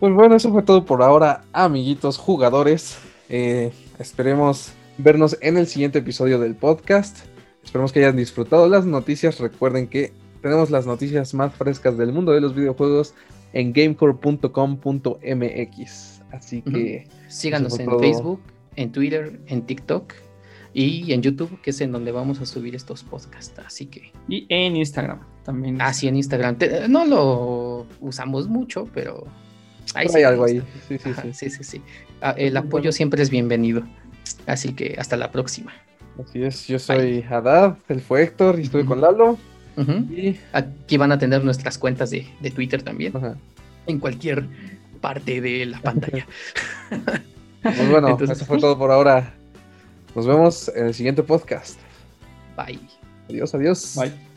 Pues bueno, eso fue todo por ahora, amiguitos jugadores. Eh, esperemos vernos en el siguiente episodio del podcast. Esperemos que hayan disfrutado las noticias. Recuerden que tenemos las noticias más frescas del mundo de los videojuegos en gamecore.com.mx. Así que síganos en Facebook, en Twitter, en TikTok y en YouTube, que es en donde vamos a subir estos podcasts. Así que. Y en Instagram también. Ah, sí, en Instagram. No lo usamos mucho, pero hay algo ahí. Sí, sí, sí. Ah, el apoyo siempre es bienvenido. Así que hasta la próxima. Así es, yo soy Haddad, él fue Héctor y estuve con Lalo. y... Aquí van a tener nuestras cuentas de, Twitter también. En cualquier parte de la pantalla. (laughs) Pues bueno, eso fue todo por ahora. Nos vemos en el siguiente podcast. Bye. Adiós, adiós. Bye.